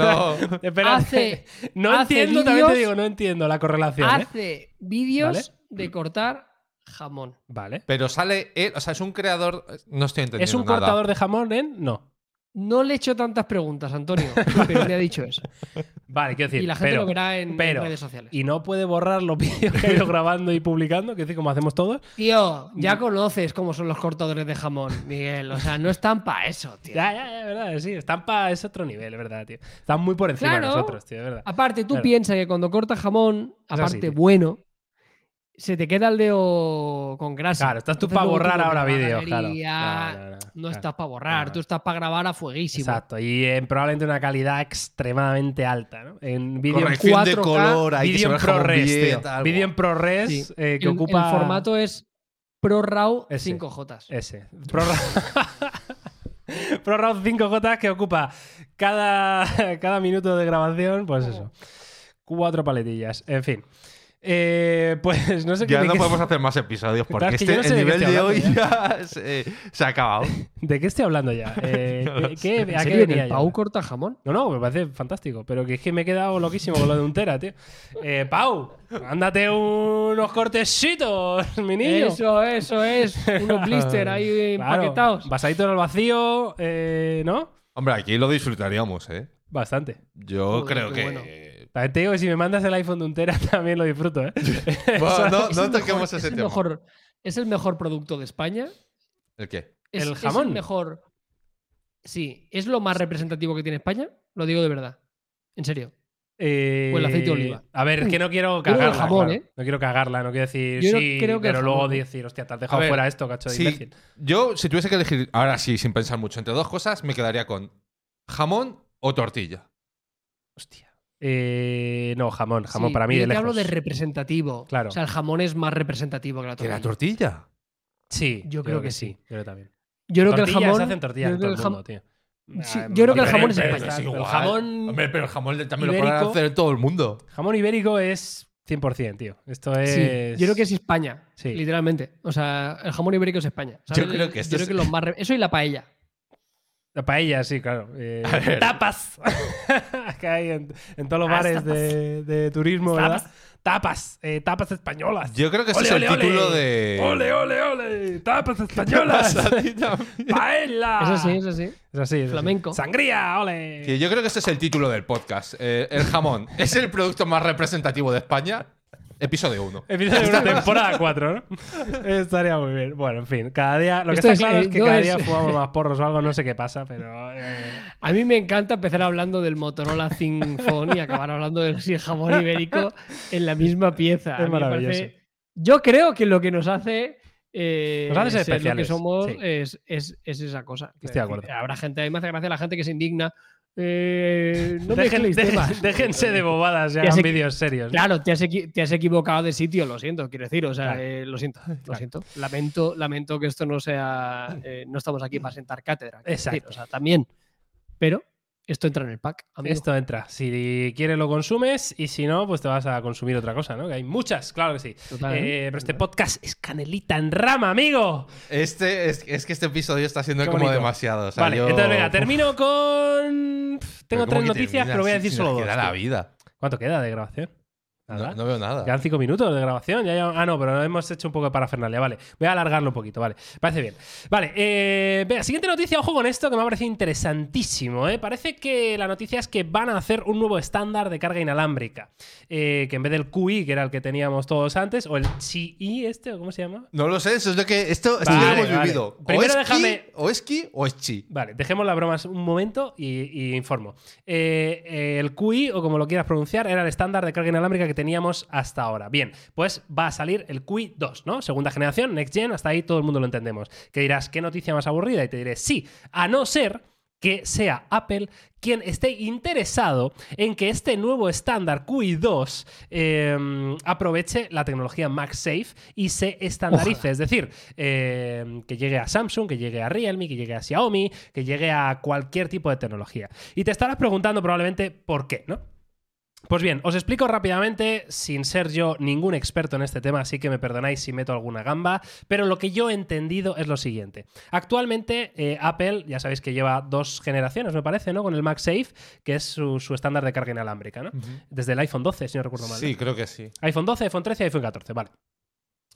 no. [laughs] Hace- [laughs] no hace entiendo, también te digo, no entiendo la correlación, ¿eh? Hace vídeos de cortar jamón. Vale. Pero sale él, o sea, es un creador. No estoy entendiendo. ¿Es un nada. cortador de jamón en? No. No le he hecho tantas preguntas, Antonio, [laughs] pero me ha dicho eso. Vale, quiero decir. Y la gente pero- lo verá en, redes sociales. Y no puede borrar los [laughs] vídeos que ha ido grabando y publicando, que decir, como hacemos todos. Tío, ya conoces cómo son los cortadores de jamón, Miguel. O sea, no están para eso, [laughs] tío. Ya, ya, ya, verdad, sí. Estampa es otro nivel, es verdad, tío. Están muy por encima Claro. de nosotros, tío, es verdad. Aparte, tú Claro. piensas que cuando cortas jamón, aparte bueno, se te queda el dedo con grasa. Claro, estás tú para borrar ahora vídeos, claro. galería, No, no, no, No claro. estás para borrar, tú estás para grabar a fueguísimo. Exacto, y en probablemente una calidad extremadamente alta, ¿no? En vídeo en Corrección de 4K, color, Vídeo en ProRes, Vídeo en. ProRes Sí. eh, que el, ocupa. el formato es ProRAW Ese. 5J. Ese. [laughs] ProRAW. ProRAW 5J que ocupa cada, [laughs] cada minuto de grabación, pues eso. Cuatro paletillas. En fin. Eh, pues no sé Ya de no qué- podemos hacer más episodios porque Claro, es que este, no sé el de qué nivel de hoy hablando ya [laughs] se, se ha acabado. [laughs] ¿De qué estoy hablando ya? [laughs] Eh, No ¿qué- qué- ¿En ¿A qué serio, en venía el? Pau corta jamón? No, no, me parece fantástico. Pero que es que me he quedado loquísimo con lo de Untera, tío. Eh, Pau, ándate unos cortecitos, mi niño. Eso, eso es. Unos blister ahí Claro, empaquetados. Vasadito al vacío, eh, ¿no? Hombre, aquí lo disfrutaríamos, ¿eh? Bastante. Yo Joder, creo qué que. bueno. También te digo que si me mandas el iPhone de Untera [laughs] también lo disfruto, ¿eh? [laughs] Bueno, no, [laughs] Es no el toquemos mejor- ese es el tema. mejor- es el mejor producto de España. ¿El qué? Es, ¿El es jamón? mejor. Sí, es lo más representativo que tiene España. Lo digo de verdad. En serio. Eh, O el aceite de oliva. A ver, es que no quiero cagarla. el jamón, claro. ¿eh? No quiero cagarla, no quiero decir Yo sí, creo que el pero luego jamón, decir, hostia, te has dejado ver, fuera esto, cacho de Sí, imbécil. yo, si tuviese que elegir, ahora sí, sin pensar mucho, entre dos cosas, me quedaría con jamón o tortilla. Hostia. Eh, no, jamón, jamón Sí, para mí yo de te lejos. hablo de representativo. Claro. O sea, el jamón es más representativo que la ¿Que tortilla. la tortilla? Sí, Yo creo que sí. Yo creo también. Yo creo que el jamón. se hacen tortillas yo en creo todo que el mundo, tío. Sí, yo creo que el jamón es igual. El jamón, Hombre, pero el jamón también lo ibérico- podrán hacer en todo el mundo. jamón ibérico es 100%, tío. Esto es. Sí, yo creo que es España, Sí. literalmente. O sea, el jamón ibérico es España. Yo creo que esto yo creo es- que los más re- Eso y la paella. La paella, sí, claro. Eh, tapas. [laughs] que hay en, en todos los Ah, bares de, de turismo, Tapas. ¿verdad? Tapas. eh, tapas españolas. Yo creo que ese Ole, es el ole, ole. título de. ¡Ole, ole, ole! ¡Tapas españolas! [laughs] ¡Paella! Eso sí, eso sí. Es así, es así. Flamenco. ¡Sangría! ¡Ole! Sí, yo creo que ese es el título del podcast. Eh, el jamón es el producto más representativo de España. Episodio 1. Episodio de una [laughs] temporada 4, ¿no? [laughs] Estaría muy bien. Bueno, en fin, cada día. Lo que Esto está es, claro eh, es que no cada es- día [laughs] fumamos más porros o algo, no sé qué pasa, pero. eh, A mí me encanta empezar hablando del Motorola ThinkPhone y acabar hablando del jamón ibérico en la misma pieza. Es maravilloso. parece- Yo creo que lo que nos hace. eh, Nos hace ser lo que somos sí. es, es- es esa cosa. Estoy de acuerdo. Habrá gente, a mí me hace gracia la gente que se indigna. Eh, no dejen- temas. [laughs] déjense de bobadas y Ya hagan vídeos serios. ¿no? Claro, te has, te has equivocado de sitio, lo siento, quiero decir, o sea, Claro. eh, lo siento, lo Claro. siento. Lamento, lamento que esto no sea, eh, no estamos aquí para sentar cátedra. decir, Exacto. o sea, también, pero esto entra en el pack, amigo. Esto entra. Si quieres lo consumes y si no, pues te vas a consumir otra cosa, ¿no? Que hay muchas, claro que sí. Total, Eh, pero este podcast es canelita en rama, amigo. Este, es, es que este episodio está siendo como demasiado. o sea, vale, yo- entonces venga, [laughs] termino con. Pff, Tengo Pero ¿cómo tres noticias, pero voy a decir si solo nos dos. queda la tío. vida. ¿Cuánto queda de grabación? No, no veo nada. Quedan cinco minutos de grabación. Ya, ya- ah, no, pero hemos hecho un poco de parafernalia. Vale, voy a alargarlo un poquito. Vale, parece bien. Vale, eh, siguiente noticia. Ojo con esto que me ha parecido interesantísimo. ¿eh? Parece que la noticia es que van a hacer un nuevo estándar de carga inalámbrica. Eh, que en vez del QI, que era el que teníamos todos antes, o el CI, este, o ¿cómo se llama? No lo sé, eso es lo que. Esto, esto Vale, lo hemos vale. vivido. Primero o es déjame- ki, o es ki o es chi. Vale, dejemos las bromas un momento y, y informo. Eh, el QI, o como lo quieras pronunciar, era el estándar de carga inalámbrica que teníamos hasta ahora. Bien, pues va a salir el QI 2, ¿no? Segunda generación, Next Gen, hasta ahí todo el mundo lo entendemos. Que dirás, ¿qué noticia más aburrida? Y te diré, sí, a no ser que sea Apple quien esté interesado en que este nuevo estándar QI2 eh, aproveche la tecnología MagSafe y se estandarice. Es decir, eh, que llegue a Samsung, que llegue a Realme, que llegue a Xiaomi, que llegue a cualquier tipo de tecnología. Y te estarás preguntando probablemente por qué, ¿no? Pues bien, os explico rápidamente, sin ser yo ningún experto en este tema, así que me perdonáis si meto alguna gamba, pero lo que yo he entendido es lo siguiente. Actualmente eh, Apple, ya sabéis que lleva dos generaciones, me parece, ¿no? Con el MagSafe, que es su, su estándar de carga inalámbrica, ¿no? Desde el iPhone 12, si no recuerdo mal. Sí, creo que sí. iPhone 12, iPhone 13 y iPhone 14, vale.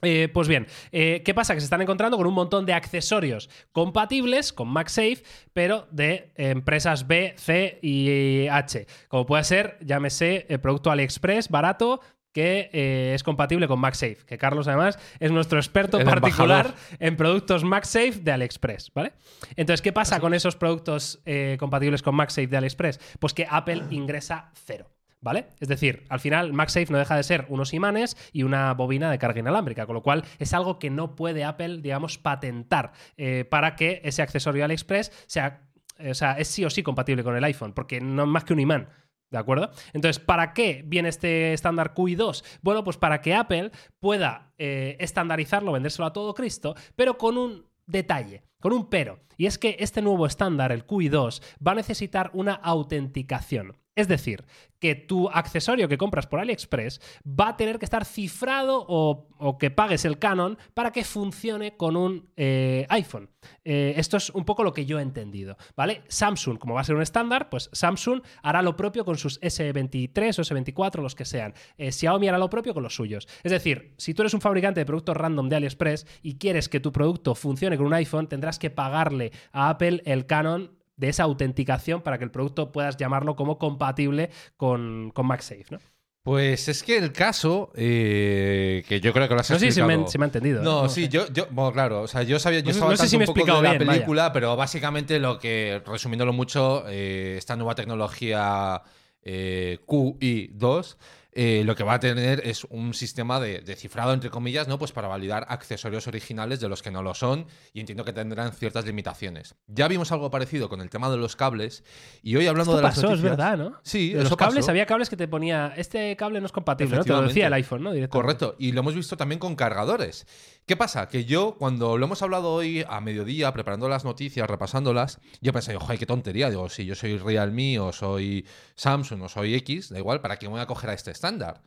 Eh, pues bien, eh, ¿qué pasa? Que se están encontrando con un montón de accesorios compatibles con MagSafe, pero de empresas B, C y H. Como puede ser, llámese, el producto AliExpress barato, que eh, es compatible con MagSafe, que Carlos además es nuestro experto El particular embajador. en productos MagSafe de AliExpress, ¿vale? Entonces, ¿qué pasa con esos productos eh, compatibles con MagSafe de AliExpress? Pues que Apple ingresa cero. ¿Vale? Es decir, al final MagSafe no deja de ser unos imanes y una bobina de carga inalámbrica, con lo cual es algo que no puede Apple, digamos, patentar eh, para que ese accesorio AliExpress sea, o sea, es sí o sí compatible con el iPhone, porque no es más que un imán. ¿De acuerdo? Entonces, ¿para qué viene este estándar QI 2? Bueno, pues para que Apple pueda eh, estandarizarlo, vendérselo a todo Cristo, pero con un detalle, con un pero. Y es que este nuevo estándar, el QI 2, va a necesitar una autenticación. Es decir, que tu accesorio que compras por AliExpress va a tener que estar cifrado o, que pagues el canon para que funcione con un eh, iPhone. Eh, esto es un poco lo que yo he entendido, ¿vale? Samsung, como va a ser un estándar, pues Samsung hará lo propio con sus S23 o S24, los que sean. Eh, Xiaomi hará lo propio con los suyos. Es decir, si tú eres un fabricante de productos random de AliExpress y quieres que tu producto funcione con un iPhone, tendrás que pagarle a Apple el canon de esa autenticación para que el producto puedas llamarlo como compatible con, con MagSafe, ¿no? Pues es que el caso, eh, que yo creo que lo has No sé si me, explicado- me ha entendido. ¿eh? No, sí, sé. yo, yo, bueno, claro, o sea, yo sabía, yo No estaba no sé si me un poco explicado de la bien, vaya. película, pero básicamente lo que, resumiéndolo mucho, eh, esta nueva tecnología eh, QI2 eh, lo que va a tener es un sistema de, de cifrado, entre comillas, ¿no? Pues para validar accesorios originales de los que no lo son, y entiendo que tendrán ciertas limitaciones. Ya vimos algo parecido con el tema de los cables, y hoy hablando Esto de las pasó, es noticias- verdad, ¿no? Sí, De los cables, pasó. había cables que te ponía, este cable no es compatible, ¿no? Te lo decía el iPhone, ¿no? Directamente. Correcto, y lo hemos visto también con cargadores. ¿Qué pasa? Que yo, cuando lo hemos hablado hoy a mediodía, preparando las noticias, repasándolas, yo pensé, ojo, qué tontería. Digo, si yo soy Realme o soy Samsung o soy X, da igual, ¿para qué me voy a coger a este estándar?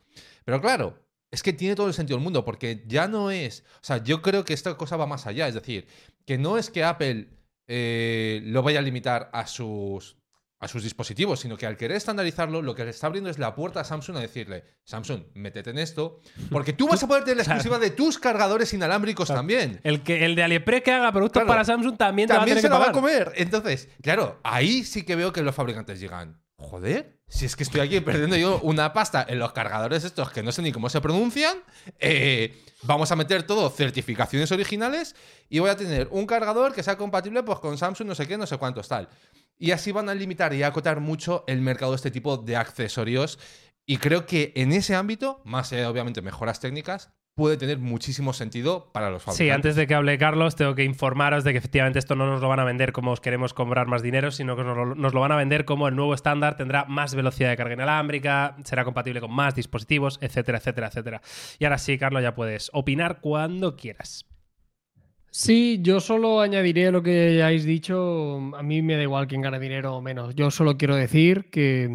Pero claro, es que tiene todo el sentido del mundo, porque ya no es. O sea, yo creo que esta cosa va más allá. Es decir, que no es que Apple eh, lo vaya a limitar a sus a sus dispositivos, sino que al querer estandarizarlo, lo que le está abriendo es la puerta a Samsung a decirle, Samsung, métete en esto, porque tú vas a poder tener la [laughs] exclusiva de tus cargadores inalámbricos también. El, que, el de AliExpress que haga productos Claro. para Samsung también, te va a También tener se que la va a comer. Entonces, claro, ahí sí que veo que los fabricantes llegan, joder, si es que estoy aquí perdiendo yo una pasta en los cargadores estos que no sé ni cómo se pronuncian, eh, vamos a meter todo certificaciones originales y voy a tener un cargador que sea compatible pues, con Samsung, no sé qué, no sé cuántos, tal. Y así van a limitar y acotar mucho el mercado de este tipo de accesorios. Y creo que en ese ámbito, más allá de obviamente mejoras técnicas, puede tener muchísimo sentido para los fabricantes. Sí, antes de que hable Carlos, tengo que informaros de que efectivamente esto no nos lo van a vender como os queremos cobrar más dinero, sino que nos lo, nos lo van a vender como el nuevo estándar tendrá más velocidad de carga inalámbrica, será compatible con más dispositivos, etcétera, etcétera, etcétera. Y ahora sí, Carlos, ya puedes opinar cuando quieras. Sí, yo solo añadiré lo que ya habéis dicho. A mí me da igual quién gane dinero o menos. Yo solo quiero decir que,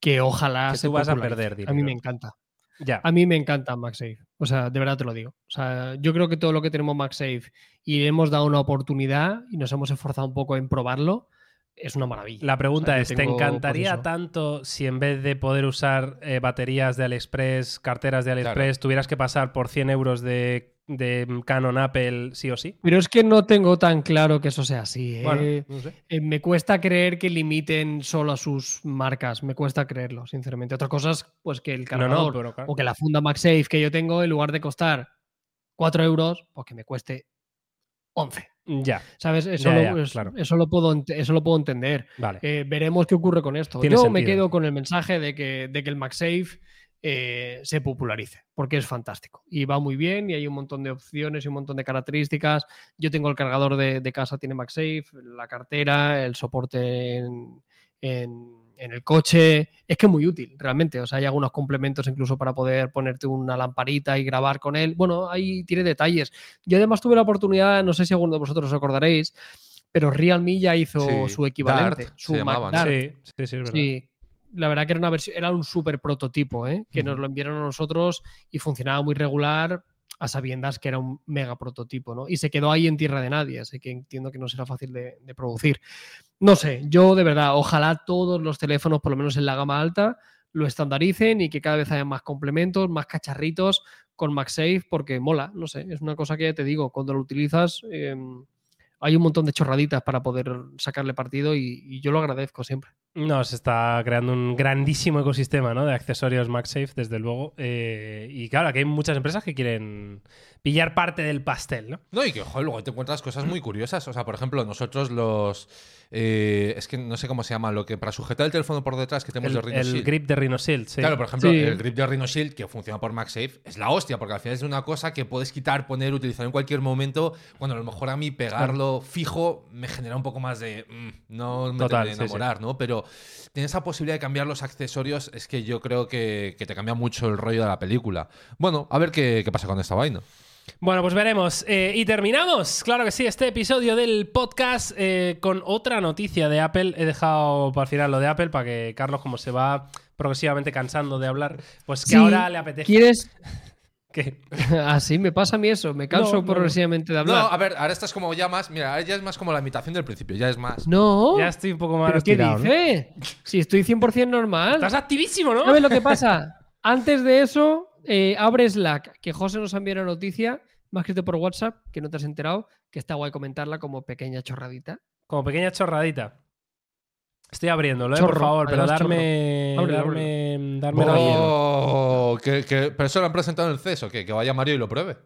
que ojalá Que se tú vas a perder A mí dinero. me encanta. Ya. A mí me encanta MagSafe. O sea, de verdad te lo digo. O sea, yo creo que todo lo que tenemos MagSafe y le hemos dado una oportunidad y nos hemos esforzado un poco en probarlo, es una maravilla. La pregunta O sea, yo es, ¿te pues, encantaría tanto si en vez de poder usar eh, baterías de AliExpress, carteras de AliExpress, tuvieras que pasar por 100 euros de, de Canon Apple sí o sí? Pero es que no tengo tan claro que eso sea así. ¿eh? Bueno, no sé. Eh, me cuesta creer que limiten solo a sus marcas. Me cuesta creerlo, sinceramente. Otra cosa es pues, que el No, cargador no, pero claro. o que la funda MagSafe que yo tengo, en lugar de costar 4 euros, pues que me cueste 11. Ya, ¿Sabes? Eso, Ya, lo, ya, es- claro. eso, lo, puedo, eso lo puedo entender. vale. Eh, veremos qué ocurre con esto. Tiene Yo me quedo con el mensaje de que, de que el MagSafe eh, se popularice, porque es fantástico. Y va muy bien y hay un montón de opciones y un montón de características. Yo tengo el cargador de, de casa, tiene MagSafe, la cartera, el soporte en, en- en el coche. Es que es muy útil, realmente. O sea, hay algunos complementos incluso para poder ponerte una lamparita y grabar con él. Bueno, ahí tiene detalles. Yo además tuve la oportunidad, no sé si alguno de vosotros os acordaréis, pero Realme ya hizo Sí, su equivalente, Dart, su se llamaban, Mac Dart. Sí, sí, sí, es verdad. Sí, la verdad que era una versión, era un super prototipo, ¿eh? que nos lo enviaron a nosotros y funcionaba muy regular a sabiendas que era un mega prototipo, ¿no? Y se quedó ahí en tierra de nadie, así que entiendo que no será fácil de, producir. No sé, yo de verdad, ojalá todos los teléfonos, por lo menos en la gama alta, lo estandaricen y que cada vez haya más complementos, más cacharritos con MagSafe porque mola, no sé, es una cosa que ya te digo, cuando lo utilizas eh, hay un montón de chorraditas para poder sacarle partido y yo lo agradezco siempre. No, se está creando un grandísimo ecosistema ¿no? de accesorios MagSafe, desde luego. Eh, y claro, aquí hay muchas empresas que quieren pillar parte del pastel, ¿no? No, y que joder, luego te encuentras cosas muy curiosas. O sea, por ejemplo, nosotros los. eh, es que no sé cómo se llama, lo que para sujetar el teléfono por detrás que tenemos El, de Rhino el Shield. grip de Rhino Shield, sí. Claro, por ejemplo, Sí. el grip de Rhino Shield que funciona por MagSafe es la hostia, porque al final es una cosa que puedes quitar, poner, utilizar en cualquier momento. Cuando a lo mejor a mí pegarlo fijo me genera un poco más de. mm, no me Total, sí. enamorar, ¿no? Pero tienes esa posibilidad de cambiar los accesorios, es que yo creo que, que te cambia mucho el rollo de la película. Bueno, a ver qué, qué pasa con esta vaina. Bueno, pues veremos. Eh, y terminamos, claro que sí, este episodio del podcast eh, con otra noticia de Apple. He dejado para el final lo de Apple para que Carlos, como se va progresivamente cansando de hablar, pues que Sí, ahora le apetece. ¿Quieres? Que [laughs] Así me pasa a mí eso, me canso No, no, no. progresivamente de No, hablar. a ver, ahora estás como ya más. Mira, ahora ya es más como la imitación del principio, ya es más. No, ya estoy un poco más ¿pero qué ¿no? dice? Si estoy 100% normal. Estás activísimo, ¿no? ¿Sabes lo que pasa? Antes de eso, eh, abre Slack, que José nos envió una noticia, me ha escrito por WhatsApp, que no te has enterado, que está guay comentarla como pequeña chorradita. Como pequeña chorradita. Estoy abriéndolo, ¿eh? por favor, pero además darme. Ábrelo, darme. darme relleno. Oh, que, que- pero eso lo han presentado en el CES, ¿o qué? Que vaya Mario y lo pruebe.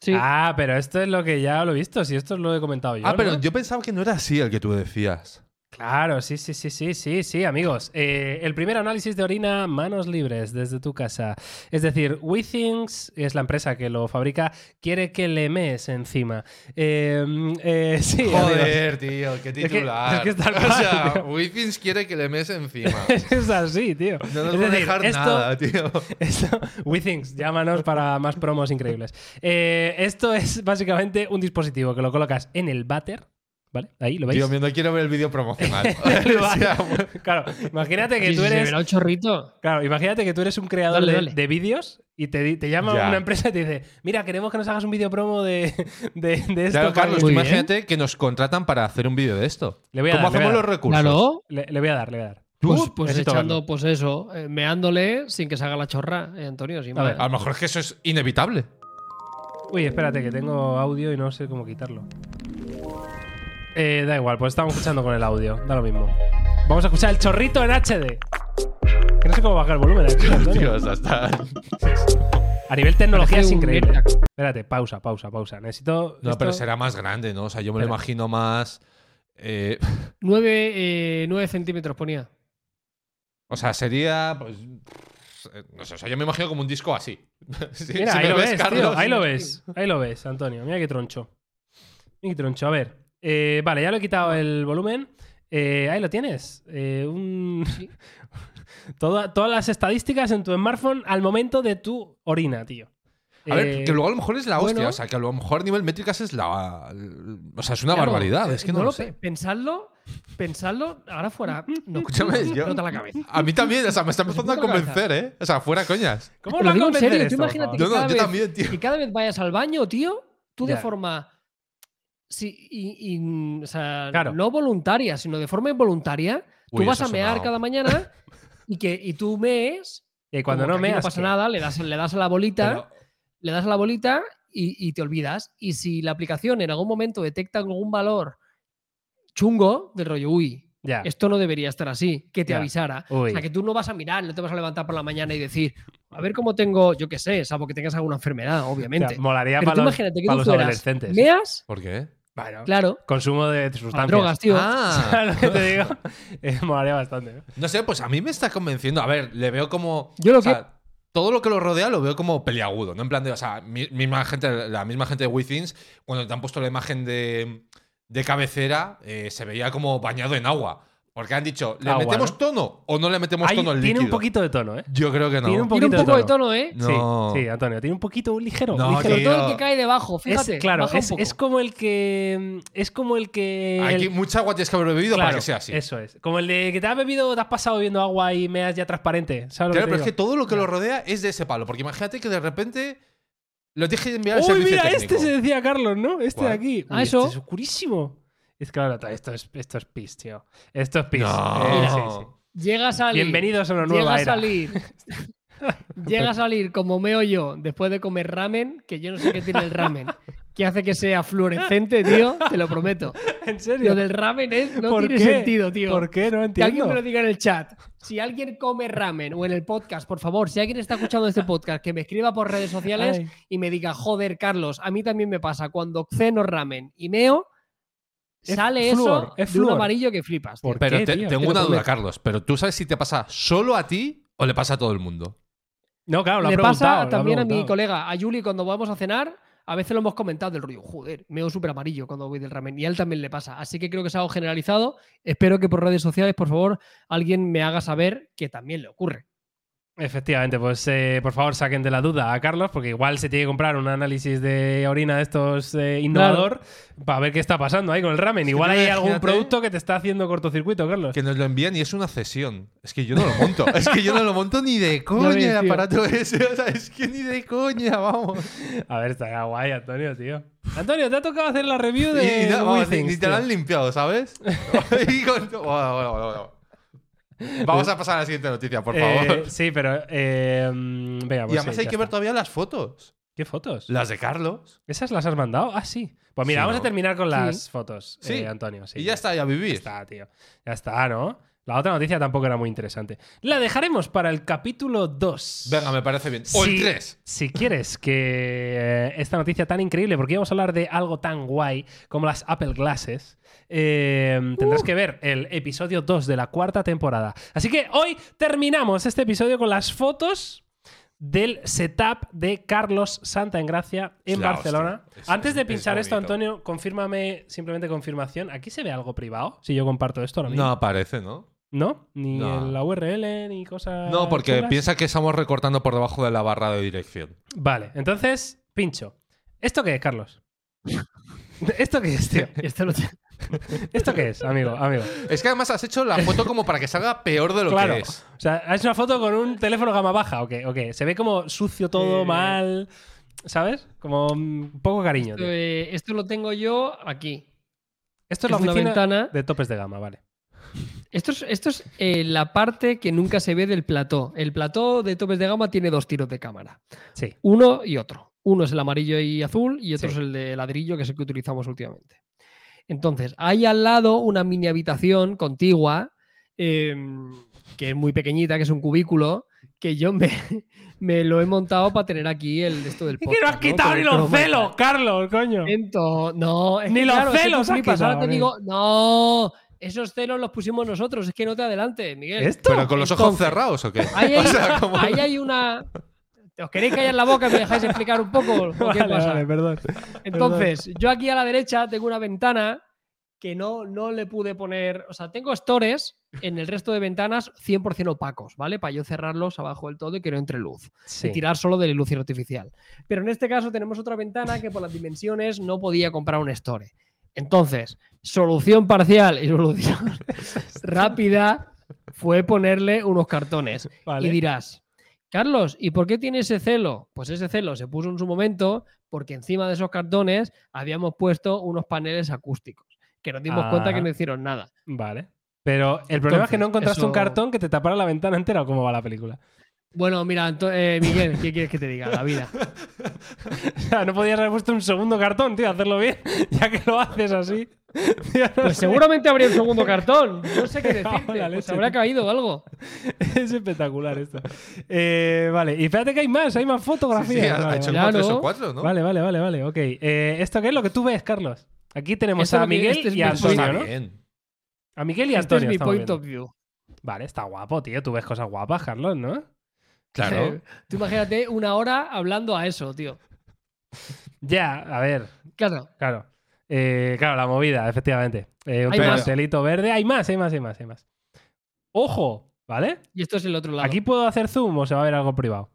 Sí, Ah, pero esto es lo que ya lo he visto, si esto lo he comentado yo. ah, pero ¿no? yo pensaba que no era así el que tú decías. Claro, sí, sí, sí, sí, sí, sí, amigos. Eh, el primer análisis de orina manos libres desde tu casa. Es decir, WeThings, es la empresa que lo fabrica, quiere que le mees encima. Eh, eh, [laughs] sí, amigos. Joder, tío, qué que- titular. [laughs] es que es tal [laughs] o sea, tío. Withins quiere que le mes encima. es así, tío. No nos es va a decir, dejar esto, nada, tío. Esto, WeThings, llámanos para más promos increíbles. Esto es básicamente un dispositivo que lo colocas en el váter, ¿vale? Ahí lo veis. Tío, mío, no quiero ver el vídeo promocional. [laughs] [laughs] Claro, imagínate que tú eres. un chorrito. Claro, imagínate que tú eres un creador Dale, de, dale. de vídeos y te, llama Ya. una empresa y te dice: Mira, queremos que nos hagas un vídeo promo de, de, de esto. Claro, Carlos, que-". tú Muy bien. imagínate que nos contratan para hacer un vídeo de esto. Le voy a ¿Cómo dar, le voy hacemos los recursos? Claro, Le, le voy a dar, le voy a dar. pues, Pues pues echando, verlo. pues eso, eh, meándole sin que se haga la chorra, eh, Antonio. sin A ver, más. A lo mejor es que eso es inevitable. Uy, espérate, que tengo audio y no sé cómo quitarlo. Eh, da igual, pues estamos escuchando con el audio, da lo mismo. Vamos a escuchar el chorrito en HD. Que no sé cómo bajar el volumen aquí, o sea, está... A nivel tecnología es increíble. Espérate, pausa, pausa, pausa. Necesito. No, esto- pero será más grande, ¿no? O sea, yo me lo imagino más... eh, [laughs] Nueve, eh, nueve centímetros ponía. o sea, sería... Pues, eh, no sé, o sea, yo me imagino como un disco así. [laughs] Si- Mira, si ahí lo ves. Carlos. Ahí lo ves. Ahí lo ves, Antonio. Mira qué troncho. Mira qué troncho. A ver. Eh, vale, ya lo he quitado el volumen. Eh, ahí lo tienes. Eh, un... [laughs] Toda- todas las estadísticas en tu smartphone al momento de tu orina, tío. A ver, que luego a lo mejor es la hostia. bueno. O sea, que a lo mejor a nivel métricas es la. O sea, es una Claro, barbaridad. Es que no, lo sé. Pensadlo, pensadlo, ahora fuera. [laughs] No, Escúchame, me yo- la cabeza. A mí también, o sea, me está empezando a convencer, ¿eh? O sea, fuera coñas. ¿Cómo lo digo en serio, esto, tú imagínate que No, no, cada yo vez- también, tío. Que cada vez vayas al baño, tío, tú de forma. Sí, y, y- o sea, Claro. no voluntaria, sino de forma involuntaria, Uy, tú vas a mear sonado. cada mañana [laughs] y que y tú mees. Y cuando no que aquí me no pasa nada, le das, le das a la bolita, Pero- le das a la bolita y, y te olvidas. Y si la aplicación en algún momento detecta algún valor chungo, del rollo, uy, Ya. esto no debería estar así, que te Ya. avisara. Uy. O sea, que tú no vas a mirar, no te vas a levantar por la mañana y decir, a ver cómo tengo, yo qué sé, salvo que tengas alguna enfermedad, obviamente. Ya, molaría Pero para tú los, imagínate que para tú los fueras, adolescentes. meas, ¿Por qué? Bueno, claro, consumo de sustancias. drogas, tío. Ah, [laughs] ¿Sabes lo que te digo? [laughs] Eh, molaría bastante. ¿no? no sé, pues a mí me está convenciendo. A ver, le veo como. Yo lo o sea, todo lo que lo rodea lo veo como peliagudo, ¿no? En plan de, o sea, mi- misma gente, la misma gente de Withins, cuando te han puesto la imagen de, de cabecera, eh, se veía como bañado en agua. Porque han dicho, ¿le Agua, metemos ¿no? tono o no le metemos Ahí tono al tiene un líquido? poquito de tono, ¿eh? Yo creo que no. Tiene un Tiene un poquito poco de de tono. ¿eh? No. Sí, sí, Antonio, tiene un poquito un ligero. No, ligero. Sobre todo el que cae debajo, Es, fíjate. claro, es, poco. es como el que. Es como el que. Aquí el- mucha agua tienes que haber bebido para claro, que sea así. Eso es. Como el de que te has bebido, te has pasado bebiendo agua y meas ya transparente. ¿Sabes lo Claro, que pero es que todo lo que lo rodea es de ese palo. Porque imagínate que de repente lo tienes que enviar al Uy, servicio mira, técnico. este se decía Carlos, ¿no? Este de aquí. Ah, Uy, eso. Este es oscurísimo. Es que claro, esto es, esto es pis, tío. Esto es pis. No. Eh, Mira. sí, sí. Llega a salir. Bienvenidos a una Llega nueva a era. salir. [laughs] llega a salir como meo yo después de comer ramen, que yo no sé qué tiene el ramen, que hace que sea fluorescente, tío, te lo prometo. [laughs] ¿En serio? Lo del ramen es, no ¿Por tiene qué? sentido, tío. ¿Por qué? No Que alguien me lo entiendo. diga en el chat. Si alguien come ramen o en el podcast, por favor, si alguien está escuchando este podcast, que me escriba por redes sociales Ay. y me diga, joder, Carlos, a mí también me pasa. Cuando ceno ramen y meo, sale eso es de un amarillo que flipas. tío. ¿Por Pero qué, te- tío? tengo Te lo una duda. Carlos. Pero tú sabes si te pasa solo a ti o le pasa a todo el mundo. No, claro, lo ha Le pasa ha también a mi colega, a Yuli, cuando vamos a cenar, a veces lo hemos comentado del rollo, joder, meo súper amarillo cuando voy del ramen. Y a él también le pasa. Así que creo que es algo generalizado. Espero que por redes sociales, por favor, alguien me haga saber que también le ocurre. Efectivamente, pues eh, por favor saquen de la duda a Carlos, porque igual se tiene que comprar un análisis de orina de estos eh, innovador para ver qué está pasando ahí con el ramen. que Igual hay algún producto que te está haciendo cortocircuito, Carlos. Que nos lo envían y es una cesión. Es que yo no lo monto. [laughs] es que yo no lo monto ni de coña ves, el aparato ese. O sea, es que ni de coña, vamos. A ver, está guay, Antonio, tío. Antonio, te ha tocado hacer la review Y, de y vamos, ni, te tío. han limpiado, ¿sabes? [laughs] [laughs] Y con- bueno, bueno, bueno, bueno. Vamos a pasar a la siguiente noticia, por favor. Eh, sí, pero eh, venga, pues y además sí, hay ya que ver todavía las fotos. ¿Qué fotos? Las de Carlos. ¿Esas las has mandado? Ah, sí. Pues mira, Sí, vamos ¿no? a terminar con las Sí. fotos, Sí. eh, Antonio. sí. y ya está, ya a Ya vivir. está, tío. Ya está, ¿no? La otra noticia tampoco era muy interesante. La dejaremos para el capítulo 2. Venga, me parece bien. O el Si- 3. Si quieres que eh, esta noticia tan increíble, porque íbamos a hablar de algo tan guay como las Apple Glasses, eh, tendrás que ver el episodio 2 de la cuarta temporada. Así que hoy terminamos este episodio con las fotos del setup de Carlos Santa en Gracia en La Barcelona. Es- Antes de es pinchar esto. Antonio, confírmame simplemente confirmación. ¿Aquí se ve algo privado? Si yo comparto esto ahora mismo. No aparece, ¿no? ¿No? Ni No. en la URL, ni cosas. No, porque chulas? piensa que estamos recortando por debajo de la barra de dirección. Vale, entonces, pincho. ¿Esto qué es, Carlos? [laughs] ¿Esto qué es, tío? [laughs] Esto lo- [laughs] ¿Esto qué es, amigo? amigo? Es que además has hecho la foto como para que salga peor de lo Claro. que es. O sea, ¿has hecho una foto con un teléfono gama baja o qué? ¿O qué? Se ve como sucio todo, Eh. mal. ¿Sabes? Como mm, poco cariño. esto, tío. eh, esto lo tengo yo aquí. Esto es es la una oficina ventana. de topes de gama, vale. Esto es, esto es eh, la parte que nunca se ve del plató. El plató de topes de gama tiene dos tiros de cámara. Sí. Uno y otro. Uno es el amarillo y azul y otro Sí. es el de ladrillo, que es el que utilizamos últimamente. Entonces, hay al lado una mini habitación contigua, eh, que es muy pequeñita, que es un cubículo, que yo me, [laughs] me lo he montado para tener aquí el esto del Es que podcast. no has quitado ni los celos. Carlos, coño. Ento- no, es Ni que, los claro, es que celos has. Ahora te digo, no, esos celos los pusimos nosotros, es que no te adelantes, Miguel. ¿Esto? ¿Pero con los ojos Entonces, cerrados o qué? Ahí hay, [laughs] O sea, como- ahí hay una. ¿Os queréis callar la boca y me dejáis explicar un poco? [laughs] ¿O qué Vale, pasa? vale, perdón. Entonces, yo aquí a la derecha tengo una ventana que no, no le pude poner. O sea, tengo stores en el resto de ventanas 100% opacos, ¿vale? Para yo cerrarlos abajo del todo y que no entre luz. Sí. Y tirar solo de luz artificial. Pero en este caso tenemos otra ventana que por las dimensiones no podía comprar un store. Entonces, solución parcial y solución [laughs] rápida fue ponerle unos cartones. Vale. Y dirás, Carlos, ¿y por qué tiene ese celo? Pues ese celo se puso en su momento porque encima de esos cartones habíamos puesto unos paneles acústicos, que nos dimos cuenta que Ah. no hicieron nada. Vale. Pero el problema es que no encontraste un cartón que te tapara la ventana entera o cómo va la película. Bueno, mira, eh, Miguel, ¿qué quieres que te diga? La vida. [laughs] O sea, no podías haber puesto un segundo cartón, tío, hacerlo bien, [laughs] ya que lo haces así. Tío, no Pues sé. seguramente habría un segundo cartón. No sé qué [laughs] decirte. Pues leche, habrá tío. caído algo. Es espectacular esto. Eh, vale, y espérate que hay más, hay más Sí, fotografías. sí, ha, vale, ha hecho vale. Claro. como tres o cuatro, ¿no? Vale, vale, vale, vale, ok. Eh, ¿Esto qué es lo que tú ves, Carlos? Aquí tenemos Esto a Miguel este es y a Antonio, ¿no? A Miguel y Este Antonio. es mi point viendo. of view. Vale, está guapo, tío. Tú ves cosas guapas, Carlos, ¿no? Claro. [laughs] Tú imagínate una hora hablando a eso, tío. Ya, a ver, Claro. claro. Eh, claro, la movida, efectivamente. Eh, un pastelito verde. Hay más, hay más, hay más, hay más. Ojo, ¿vale? Y esto es el otro lado. ¿Aquí puedo hacer zoom o se va a ver algo privado?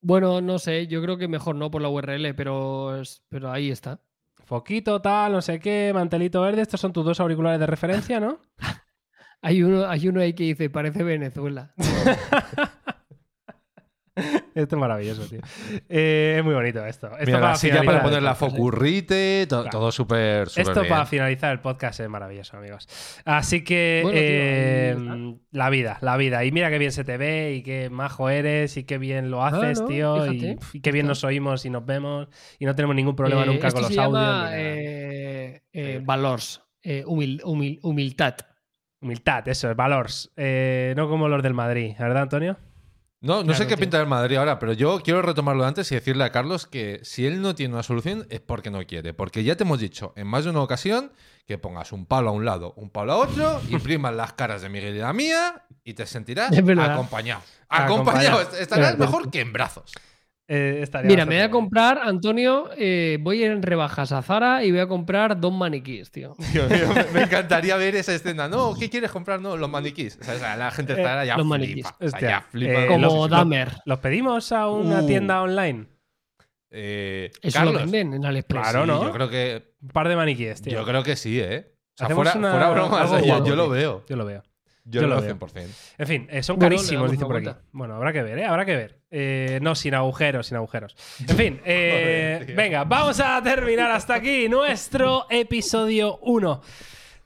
Bueno, no sé. Yo creo que mejor no por la URL, pero, pero ahí está. Foquito, tal, no sé qué, mantelito verde. Estos son tus dos auriculares de referencia, ¿no? [laughs] Hay uno, hay uno ahí que dice, parece Venezuela. [laughs] [laughs] Esto es maravilloso, tío. Eh, es muy bonito esto. esto Mira, la silla para poner la ¿eh? focurrite, to- Claro. todo súper súper Esto bien. para finalizar el podcast es maravilloso, amigos. Así que Bueno, tío, eh, ahí la vida, la vida. Y mira qué bien se te ve y qué majo eres y qué bien lo haces, Ah, ¿no? tío. Y, qué bien nos oímos y nos vemos y no tenemos ningún problema Eh, nunca esto con los se audios. llama, eh, eh, valors, eh, humil- humil- humildad. Humildad, eso, es valors. Eh, no como los del Madrid, ¿verdad, Antonio? No, no Claro, sé qué tío. pinta el Madrid ahora, pero yo quiero retomarlo antes y decirle a Carlos que si él no tiene una solución es porque no quiere. Porque ya te hemos dicho en más de una ocasión que pongas un palo a un lado, un palo a otro, [laughs] imprimas las caras de Miguel y la mía y te sentirás acompañado. Acompañado. Estarás mejor que en brazos. Eh, estaría Mira, me voy a comprar, Antonio, eh, voy a ir en rebajas a Zara y voy a comprar dos maniquís, tío. [laughs] Me- me encantaría ver esa escena. No, ¿qué quieres comprar? No, los maniquís. O sea, la gente estará ya los flipa. maniquís. O sea, Hostia, ya flipa. eh, Como los- Dahmer. ¿Los pedimos a una Uh. tienda online? Eh, Eso Carlos, lo venden en AliExpress. Claro, ¿no? Yo creo que, Un par de maniquíes, tío. yo creo que sí, ¿eh? O sea, Hacemos fuera, una- fuera bromas, algo [laughs] o sea, yo, lo veo. Yo lo veo. Yo, Yo lo veo veo. 100%. En fin, eh, son Bueno, carísimos, damos dice una por aquí. Bueno, habrá que ver, ¿eh? Habrá que ver. Eh, no, sin agujeros, sin agujeros. En fin, [laughs] eh, Joder, venga, vamos a terminar hasta aquí nuestro episodio 1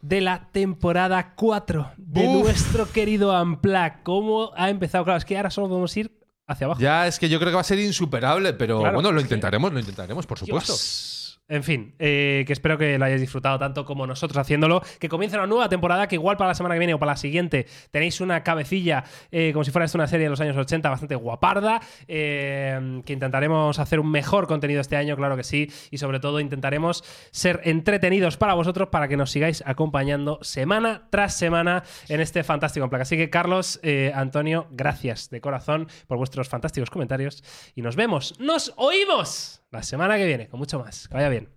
de la temporada 4 de Uf. nuestro querido Amplac. ¿Cómo ha empezado? Claro, es que ahora solo podemos ir hacia abajo. Ya es que yo creo que va a ser insuperable, pero Claro, bueno, lo que- intentaremos, lo intentaremos, por supuesto. Dios. En fin, eh, que espero que lo hayáis disfrutado tanto como nosotros haciéndolo. Que comience una nueva temporada, que igual para la semana que viene o para la siguiente tenéis una cabecilla, eh, como si fuera esto una serie de los años 80, bastante guaparda. eh, que intentaremos hacer un mejor contenido este año, claro que sí. Y sobre todo intentaremos ser entretenidos para vosotros para que nos sigáis acompañando semana tras semana en este fantástico Amplac. Así que, Carlos, Antonio, gracias de corazón por vuestros fantásticos comentarios. Y nos vemos, nos oímos la semana que viene con mucho más. Que vaya bien.